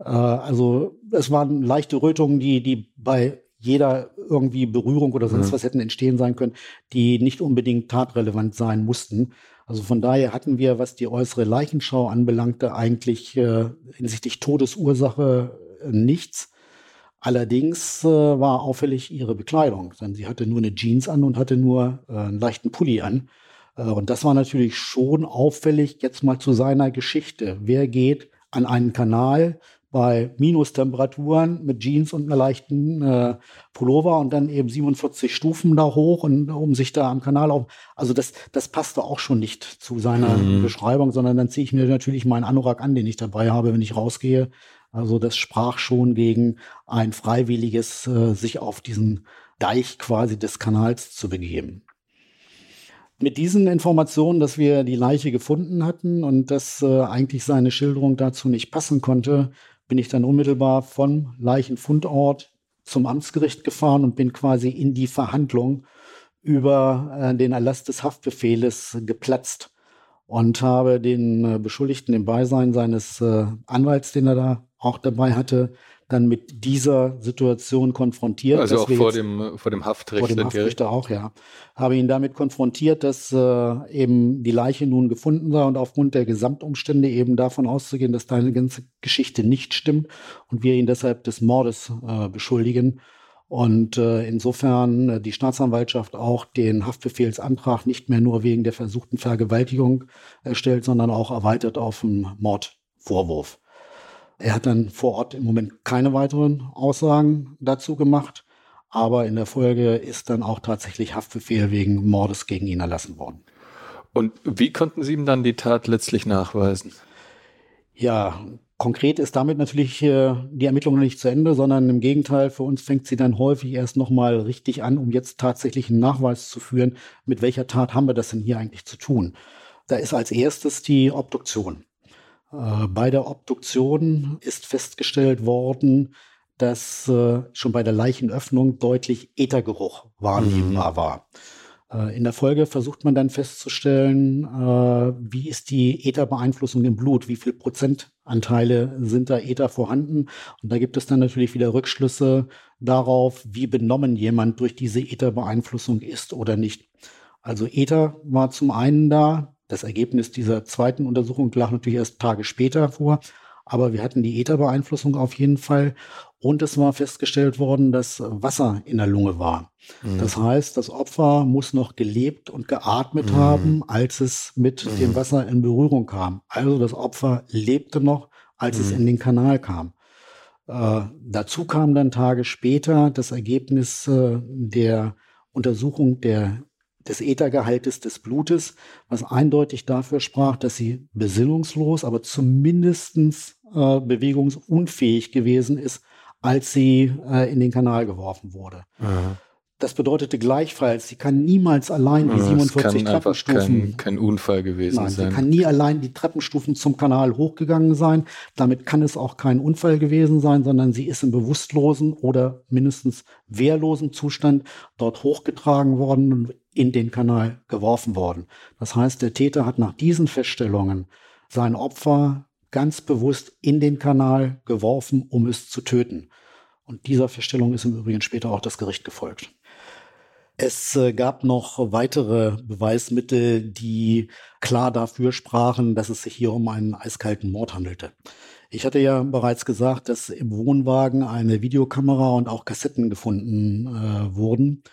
Äh, also es waren leichte Rötungen, die, die bei jeder irgendwie Berührung oder sonst ja. was hätten entstehen sein können, die nicht unbedingt tatrelevant sein mussten. Also von daher hatten wir, was die äußere Leichenschau anbelangte, eigentlich äh, hinsichtlich Todesursache äh, nichts. Allerdings äh, war auffällig ihre Bekleidung, denn sie hatte nur eine Jeans an und hatte nur äh, einen leichten Pulli an. Äh, und das war natürlich schon auffällig. Jetzt mal zu seiner Geschichte. Wer geht an einen Kanal, bei Minustemperaturen mit Jeans und einer leichten äh, Pullover und dann eben 47 Stufen da hoch und um sich da am Kanal auf. Also das, das passte auch schon nicht zu seiner mhm. Beschreibung, sondern dann ziehe ich mir natürlich meinen Anorak an, den ich dabei habe, wenn ich rausgehe. Also das sprach schon gegen ein freiwilliges, äh, sich auf diesen Deich quasi des Kanals zu begeben. Mit diesen Informationen, dass wir die Leiche gefunden hatten und dass äh, eigentlich seine Schilderung dazu nicht passen konnte, bin ich dann unmittelbar vom Leichenfundort zum Amtsgericht gefahren und bin quasi in die Verhandlung über äh, den Erlass des Haftbefehles geplatzt und habe den äh, Beschuldigten im Beisein seines äh, Anwalts, den er da auch dabei hatte, dann mit dieser Situation konfrontiert. Also auch vor dem, vor dem Haftrichter. Vor dem Haftrichter auch, ja. Habe ihn damit konfrontiert, dass äh, eben die Leiche nun gefunden war und aufgrund der Gesamtumstände eben davon auszugehen, dass deine ganze Geschichte nicht stimmt und wir ihn deshalb des Mordes äh, beschuldigen. Und äh, insofern äh, die Staatsanwaltschaft auch den Haftbefehlsantrag nicht mehr nur wegen der versuchten Vergewaltigung erstellt, sondern auch erweitert auf einen Mordvorwurf. Er hat dann vor Ort im Moment keine weiteren Aussagen dazu gemacht, aber in der Folge ist dann auch tatsächlich Haftbefehl wegen Mordes gegen ihn erlassen worden. Und wie konnten Sie ihm dann die Tat letztlich nachweisen? Ja, konkret ist damit natürlich äh, die Ermittlung noch nicht zu Ende, sondern im Gegenteil, für uns fängt sie dann häufig erst nochmal richtig an, um jetzt tatsächlich einen Nachweis zu führen, mit welcher Tat haben wir das denn hier eigentlich zu tun. Da ist als erstes die Obduktion. Äh, bei der Obduktion ist festgestellt worden, dass äh, schon bei der Leichenöffnung deutlich Äthergeruch wahrnehmbar mhm. war. Äh, in der Folge versucht man dann festzustellen, wie ist die Ätherbeeinflussung im Blut, wie viel Prozentanteile sind da Äther vorhanden. Und da gibt es dann natürlich wieder Rückschlüsse darauf, wie benommen jemand durch diese Ätherbeeinflussung ist oder nicht. Also Äther war zum einen da, das Ergebnis dieser zweiten Untersuchung lag natürlich erst Tage später vor, aber wir hatten die Ätherbeeinflussung auf jeden Fall. Und es war festgestellt worden, dass Wasser in der Lunge war. Mhm. Das heißt, das Opfer muss noch gelebt und geatmet mhm. haben, als es mit mhm. dem Wasser in Berührung kam. Also das Opfer lebte noch, als es mhm. in den Kanal kam. Äh, dazu kam dann Tage später das Ergebnis äh, der Untersuchung der des Äthergehaltes des Blutes, was eindeutig dafür sprach, dass sie besinnungslos, aber zumindestens äh, bewegungsunfähig gewesen ist, als sie äh, in den Kanal geworfen wurde. Mhm. Das bedeutete gleichfalls, sie kann niemals allein die 47 Treppenstufen. Kein, kein Unfall gewesen nein, sein. Sie kann nie allein die Treppenstufen zum Kanal hochgegangen sein. Damit kann es auch kein Unfall gewesen sein, sondern sie ist im bewusstlosen oder mindestens wehrlosen Zustand dort hochgetragen worden und in den Kanal geworfen worden. Das heißt, der Täter hat nach diesen Feststellungen sein Opfer ganz bewusst in den Kanal geworfen, um es zu töten. Und dieser Feststellung ist im Übrigen später auch das Gericht gefolgt. Es äh, gab noch weitere Beweismittel, die klar dafür sprachen, dass es sich hier um einen eiskalten Mord handelte. Ich hatte ja bereits gesagt, dass im Wohnwagen eine Videokamera und auch Kassetten gefunden äh, wurden.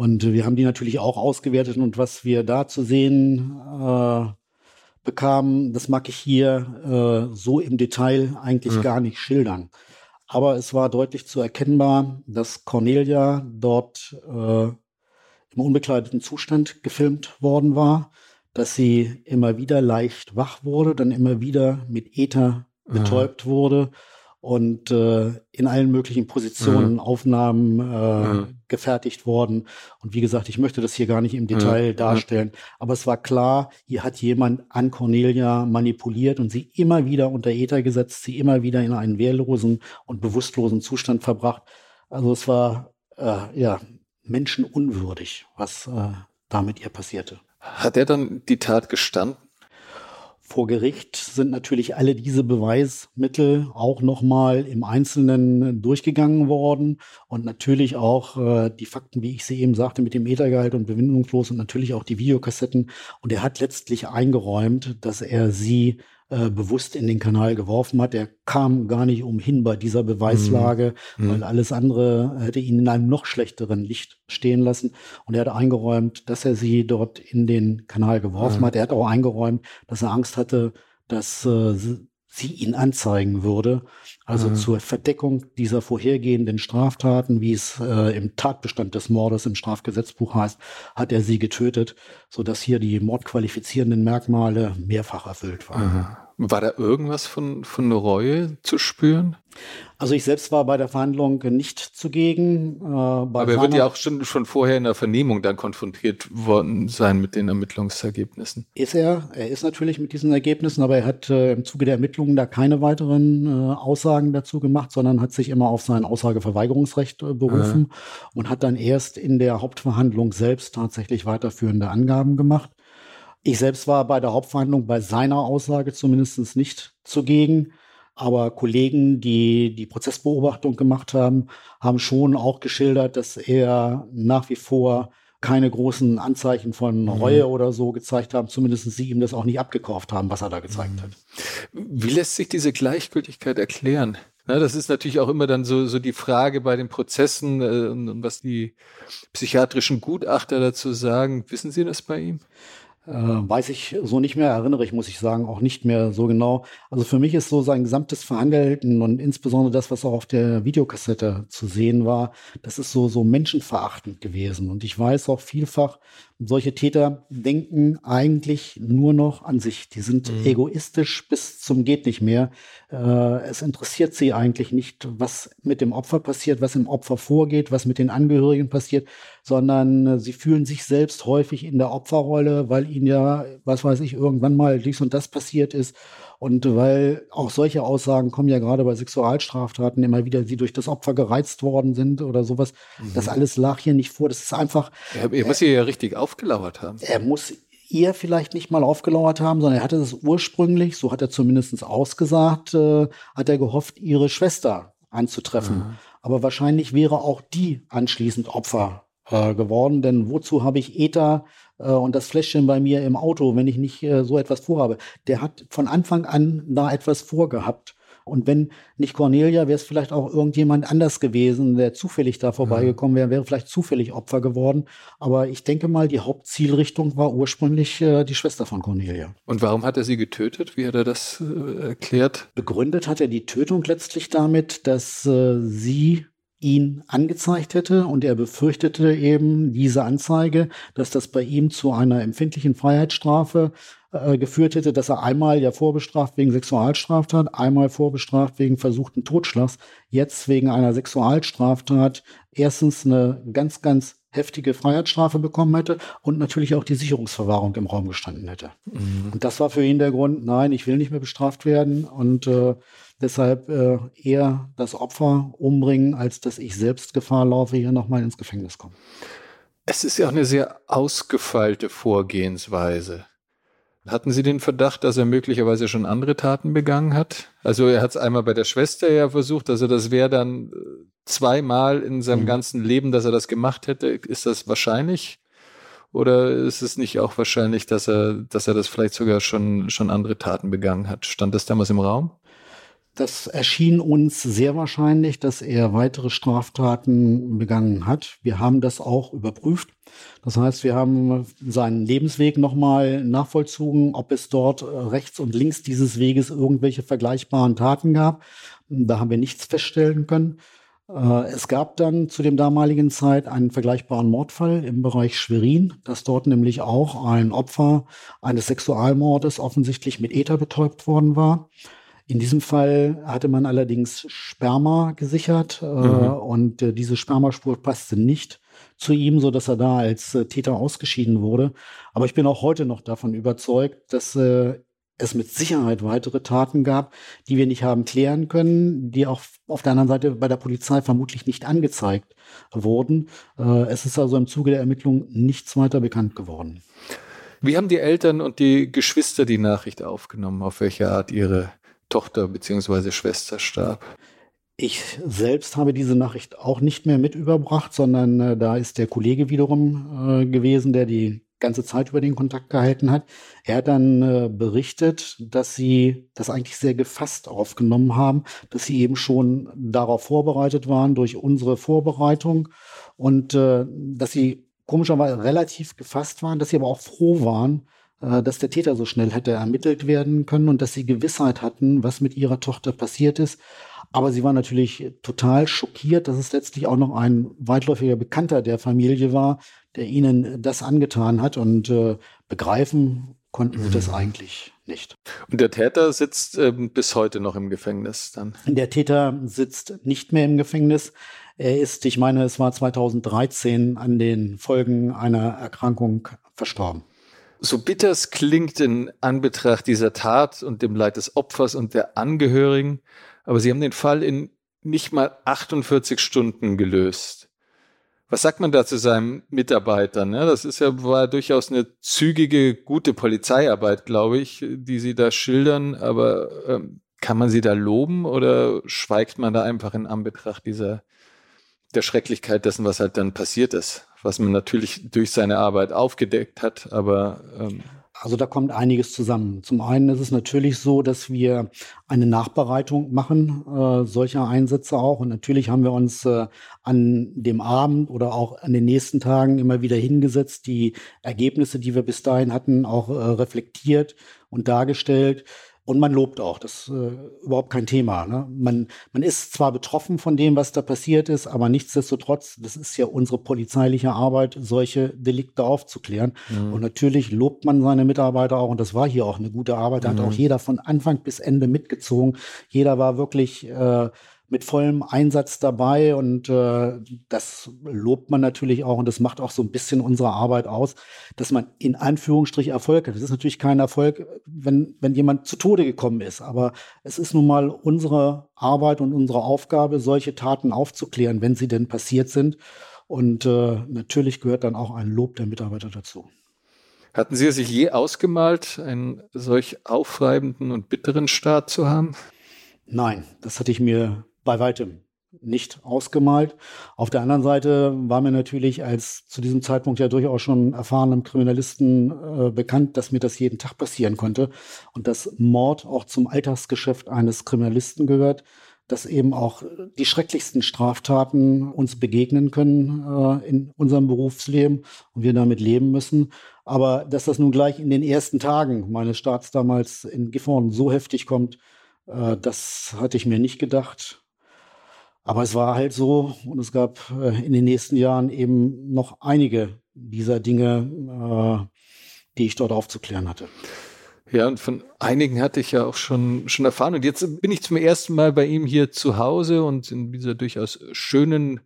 Und wir haben die natürlich auch ausgewertet und was wir da zu sehen äh, bekamen, das mag ich hier äh, so im Detail eigentlich mhm. gar nicht schildern. Aber es war deutlich zu erkennbar, dass Cornelia dort äh, im unbekleideten Zustand gefilmt worden war, dass sie immer wieder leicht wach wurde, dann immer wieder mit Ether betäubt mhm. wurde und äh, in allen möglichen Positionen mhm. Aufnahmen äh, mhm. gefertigt worden. Und wie gesagt, ich möchte das hier gar nicht im Detail mhm. darstellen, aber es war klar, hier hat jemand an Cornelia manipuliert und sie immer wieder unter Ether gesetzt, sie immer wieder in einen wehrlosen und bewusstlosen Zustand verbracht. Also es war äh, ja menschenunwürdig, was äh, da mit ihr passierte. Hat er dann die Tat gestanden? Vor Gericht sind natürlich alle diese Beweismittel auch nochmal im Einzelnen durchgegangen worden und natürlich auch äh, die Fakten, wie ich sie eben sagte, mit dem Ethergehalt und bewindungslos und natürlich auch die Videokassetten. Und er hat letztlich eingeräumt, dass er sie äh, bewusst in den Kanal geworfen hat. Er kam gar nicht umhin bei dieser Beweislage, mhm. weil alles andere hätte ihn in einem noch schlechteren Licht stehen lassen. Und er hat eingeräumt, dass er sie dort in den Kanal geworfen mhm. hat. Er hat auch eingeräumt, dass er Angst hatte, dass äh, sie ihn anzeigen würde. Also mhm. zur Verdeckung dieser vorhergehenden Straftaten, wie es äh, im Tatbestand des Mordes im Strafgesetzbuch heißt, hat er sie getötet, sodass hier die mordqualifizierenden Merkmale mehrfach erfüllt waren. Mhm. War da irgendwas von, von Reue zu spüren? Also ich selbst war bei der Verhandlung nicht zugegen. Äh, Aber er wird ja auch schon, schon vorher in der Vernehmung dann konfrontiert worden sein mit den Ermittlungsergebnissen. Ist er. Er ist natürlich mit diesen Ergebnissen, aber er hat äh, im Zuge der Ermittlungen da keine weiteren äh, Aussagen dazu gemacht, sondern hat sich immer auf sein Aussageverweigerungsrecht äh, berufen ja. und hat dann erst in der Hauptverhandlung selbst tatsächlich weiterführende Angaben gemacht. Ich selbst war bei der Hauptverhandlung bei seiner Aussage zumindest nicht zugegen. Aber Kollegen, die die Prozessbeobachtung gemacht haben, haben schon auch geschildert, dass er nach wie vor keine großen Anzeichen von mhm. Reue mhm. oder so gezeigt haben, zumindest sie ihm das auch nicht abgekauft haben, was er da gezeigt mhm. hat. Wie lässt sich diese Gleichgültigkeit erklären? Na, das ist natürlich auch immer dann so, so die Frage bei den Prozessen äh, und was die psychiatrischen Gutachter dazu sagen. Wissen Sie das bei ihm? Äh, weiß ich so nicht mehr, erinnere ich, muss ich sagen, auch nicht mehr so genau. Also für mich ist so sein gesamtes Verhandeln und insbesondere das, was auch auf der Videokassette zu sehen war, das ist so, so menschenverachtend gewesen. Und ich weiß auch vielfach, solche Täter denken eigentlich nur noch an sich. Die sind mhm. egoistisch bis zum geht nicht mehr. Äh, es interessiert sie eigentlich nicht, was mit dem Opfer passiert, was im Opfer vorgeht, was mit den Angehörigen passiert, sondern äh, sie fühlen sich selbst häufig in der Opferrolle, weil ihnen ja, was weiß ich, irgendwann mal dies und das passiert ist. Und weil auch solche Aussagen kommen ja gerade bei Sexualstraftaten immer wieder, die durch das Opfer gereizt worden sind oder sowas. Mhm. Das alles lag hier nicht vor. Das ist einfach. Er, er muss ihr ja richtig aufgelauert haben. Er muss ihr vielleicht nicht mal aufgelauert haben, sondern er hatte das ursprünglich, so hat er zumindest ausgesagt, äh, hat er gehofft, ihre Schwester anzutreffen. Mhm. Aber wahrscheinlich wäre auch die anschließend Opfer äh, geworden, denn wozu habe ich Ether äh, und das Fläschchen bei mir im Auto, wenn ich nicht äh, so etwas vorhabe. Der hat von Anfang an da etwas vorgehabt. Und wenn nicht Cornelia, wäre es vielleicht auch irgendjemand anders gewesen, der zufällig da vorbeigekommen wäre, wäre vielleicht zufällig Opfer geworden. Aber ich denke mal, die Hauptzielrichtung war ursprünglich äh, die Schwester von Cornelia. Und warum hat er sie getötet? Wie hat er das äh, erklärt? Begründet hat er die Tötung letztlich damit, dass äh, sie ihn angezeigt hätte und er befürchtete eben diese Anzeige, dass das bei ihm zu einer empfindlichen Freiheitsstrafe äh, geführt hätte, dass er einmal ja vorbestraft wegen Sexualstraftat, einmal vorbestraft wegen versuchten Totschlags, jetzt wegen einer Sexualstraftat erstens eine ganz, ganz heftige Freiheitsstrafe bekommen hätte und natürlich auch die Sicherungsverwahrung im Raum gestanden hätte. Mhm. Und das war für ihn der Grund, nein, ich will nicht mehr bestraft werden und äh, Deshalb äh, eher das Opfer umbringen, als dass ich selbst Gefahr laufe, hier nochmal ins Gefängnis komme. Es ist ja auch eine sehr ausgefeilte Vorgehensweise. Hatten Sie den Verdacht, dass er möglicherweise schon andere Taten begangen hat? Also er hat es einmal bei der Schwester ja versucht, also das wäre dann äh, zweimal in seinem mhm. ganzen Leben, dass er das gemacht hätte. Ist das wahrscheinlich? Oder ist es nicht auch wahrscheinlich, dass er, dass er das vielleicht sogar schon, schon andere Taten begangen hat? Stand das damals im Raum? Das erschien uns sehr wahrscheinlich, dass er weitere Straftaten begangen hat. Wir haben das auch überprüft. Das heißt, wir haben seinen Lebensweg nochmal nachvollzogen, ob es dort rechts und links dieses Weges irgendwelche vergleichbaren Taten gab. Da haben wir nichts feststellen können. Äh, es gab dann zu dem damaligen Zeit einen vergleichbaren Mordfall im Bereich Schwerin, dass dort nämlich auch ein Opfer eines Sexualmordes offensichtlich mit Ether betäubt worden war. In diesem Fall hatte man allerdings Sperma gesichert äh, mhm. und äh, diese Spermaspur passte nicht zu ihm, so dass er da als äh, Täter ausgeschieden wurde. Aber ich bin auch heute noch davon überzeugt, dass äh, es mit Sicherheit weitere Taten gab, die wir nicht haben klären können, die auch auf der anderen Seite bei der Polizei vermutlich nicht angezeigt wurden. Äh, es ist also im Zuge der Ermittlungen nichts weiter bekannt geworden. Wie haben die Eltern und die Geschwister die Nachricht aufgenommen, auf welche Art ihre Tochter bzw. Schwester starb? Ich selbst habe diese Nachricht auch nicht mehr mit überbracht, sondern äh, da ist der Kollege wiederum äh, gewesen, der die ganze Zeit über den Kontakt gehalten hat. Er hat dann äh, berichtet, dass sie das eigentlich sehr gefasst aufgenommen haben, dass sie eben schon darauf vorbereitet waren durch unsere Vorbereitung und äh, dass sie komischerweise relativ gefasst waren, dass sie aber auch froh waren, dass der Täter so schnell hätte ermittelt werden können und dass sie Gewissheit hatten, was mit ihrer Tochter passiert ist. Aber sie war natürlich total schockiert, dass es letztlich auch noch ein weitläufiger Bekannter der Familie war, der ihnen das angetan hat und äh, begreifen konnten sie das mhm. eigentlich nicht. Und der Täter sitzt ähm, bis heute noch im Gefängnis dann? Der Täter sitzt nicht mehr im Gefängnis. Er ist, ich meine, es war 2013 an den Folgen einer Erkrankung verstorben. So bitter es klingt in Anbetracht dieser Tat und dem Leid des Opfers und der Angehörigen, aber Sie haben den Fall in nicht mal 48 Stunden gelöst. Was sagt man da zu seinem Mitarbeiter? Ne? Das ist ja war durchaus eine zügige, gute Polizeiarbeit, glaube ich, die Sie da schildern. Aber ähm, kann man Sie da loben oder schweigt man da einfach in Anbetracht dieser der Schrecklichkeit dessen, was halt dann passiert ist, was man natürlich durch seine Arbeit aufgedeckt hat, aber ähm also da kommt einiges zusammen. Zum einen ist es natürlich so, dass wir eine Nachbereitung machen äh, solcher Einsätze auch. Und natürlich haben wir uns äh, an dem Abend oder auch an den nächsten Tagen immer wieder hingesetzt, die Ergebnisse, die wir bis dahin hatten, auch äh, reflektiert und dargestellt. Und man lobt auch, das ist äh, überhaupt kein Thema. Ne? Man, man ist zwar betroffen von dem, was da passiert ist, aber nichtsdestotrotz, das ist ja unsere polizeiliche Arbeit, solche Delikte aufzuklären. Mhm. Und natürlich lobt man seine Mitarbeiter auch, und das war hier auch eine gute Arbeit. Da mhm. hat auch jeder von Anfang bis Ende mitgezogen. Jeder war wirklich äh, mit vollem Einsatz dabei und äh, das lobt man natürlich auch und das macht auch so ein bisschen unsere Arbeit aus, dass man in Anführungsstrich Erfolg hat. Das ist natürlich kein Erfolg, wenn, wenn jemand zu Tode gekommen ist, aber es ist nun mal unsere Arbeit und unsere Aufgabe, solche Taten aufzuklären, wenn sie denn passiert sind. Und äh, natürlich gehört dann auch ein Lob der Mitarbeiter dazu. Hatten Sie sich je ausgemalt, einen solch aufreibenden und bitteren Start zu haben? Nein, das hatte ich mir bei weitem nicht ausgemalt. Auf der anderen Seite war mir natürlich als zu diesem Zeitpunkt ja durchaus schon erfahrenem Kriminalisten äh, bekannt, dass mir das jeden Tag passieren konnte und dass Mord auch zum Alltagsgeschäft eines Kriminalisten gehört, dass eben auch die schrecklichsten Straftaten uns begegnen können äh, in unserem Berufsleben und wir damit leben müssen. Aber dass das nun gleich in den ersten Tagen meines Staats damals in Gifhorn so heftig kommt, äh, das hatte ich mir nicht gedacht. Aber es war halt so und es gab äh, in den nächsten Jahren eben noch einige dieser Dinge, äh, die ich dort aufzuklären hatte. Ja, und von einigen hatte ich ja auch schon, schon erfahren. Und jetzt bin ich zum ersten Mal bei ihm hier zu Hause und in dieser durchaus schönen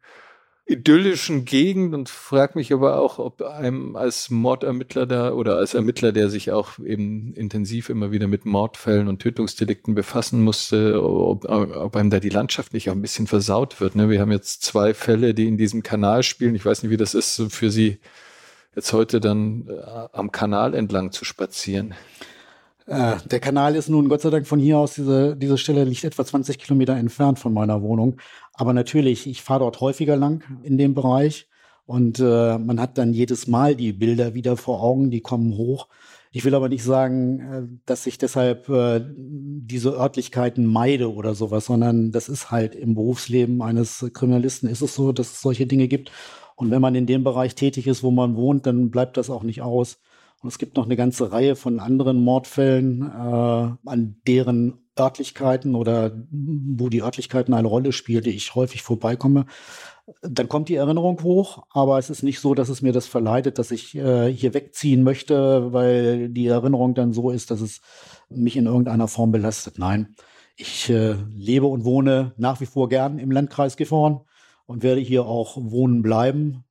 idyllischen Gegend und frage mich aber auch, ob einem als Mordermittler da oder als Ermittler, der sich auch eben intensiv immer wieder mit Mordfällen und Tötungsdelikten befassen musste, ob, ob einem da die Landschaft nicht auch ein bisschen versaut wird. Ne? Wir haben jetzt zwei Fälle, die in diesem Kanal spielen. Ich weiß nicht, wie das ist für Sie jetzt heute dann äh, am Kanal entlang zu spazieren. Äh, der Kanal ist nun Gott sei Dank von hier aus, diese, diese Stelle liegt etwa 20 Kilometer entfernt von meiner Wohnung. Aber natürlich, ich fahre dort häufiger lang in dem Bereich und äh, man hat dann jedes Mal die Bilder wieder vor Augen, die kommen hoch. Ich will aber nicht sagen, äh, dass ich deshalb äh, diese Örtlichkeiten meide oder sowas, sondern das ist halt im Berufsleben eines Kriminalisten ist es so, dass es solche Dinge gibt. Und wenn man in dem Bereich tätig ist, wo man wohnt, dann bleibt das auch nicht aus. Und es gibt noch eine ganze Reihe von anderen Mordfällen, äh, an deren Örtlichkeiten oder wo die Örtlichkeiten eine Rolle spielt, die ich häufig vorbeikomme. Dann kommt die Erinnerung hoch, aber es ist nicht so, dass es mir das verleitet, dass ich äh, hier wegziehen möchte, weil die Erinnerung dann so ist, dass es mich in irgendeiner Form belastet. Nein, ich äh, lebe und wohne nach wie vor gern im Landkreis Gifhorn und werde hier auch wohnen bleiben.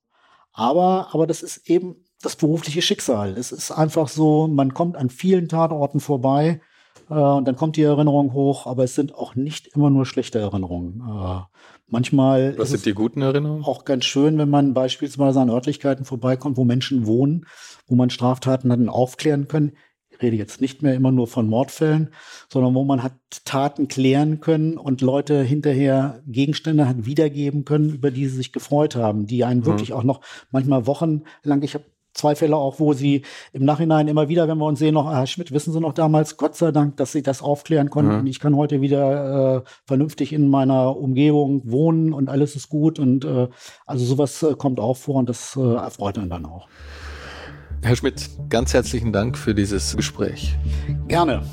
Aber, aber das ist eben das berufliche Schicksal. Es ist einfach so, man kommt an vielen Tatorten vorbei äh, und dann kommt die Erinnerung hoch, aber es sind auch nicht immer nur schlechte Erinnerungen. Äh, manchmal Was sind die guten Erinnerungen? Auch ganz schön, wenn man beispielsweise an Örtlichkeiten vorbeikommt, wo Menschen wohnen, wo man Straftaten dann aufklären können. Ich rede jetzt nicht mehr immer nur von Mordfällen, sondern wo man hat Taten klären können und Leute hinterher Gegenstände hat wiedergeben können, über die sie sich gefreut haben, die einen mhm. wirklich auch noch manchmal wochenlang, ich habe zwei Fälle auch, wo sie im Nachhinein immer wieder, wenn wir uns sehen, noch, Herr Schmidt, wissen Sie noch damals, Gott sei Dank, dass Sie das aufklären konnten. Mhm. Ich kann heute wieder äh, vernünftig in meiner Umgebung wohnen und alles ist gut. Und äh, also sowas äh, kommt auch vor und das äh, erfreut einen dann auch. Herr Schmidt, ganz herzlichen Dank für dieses Gespräch. Gerne.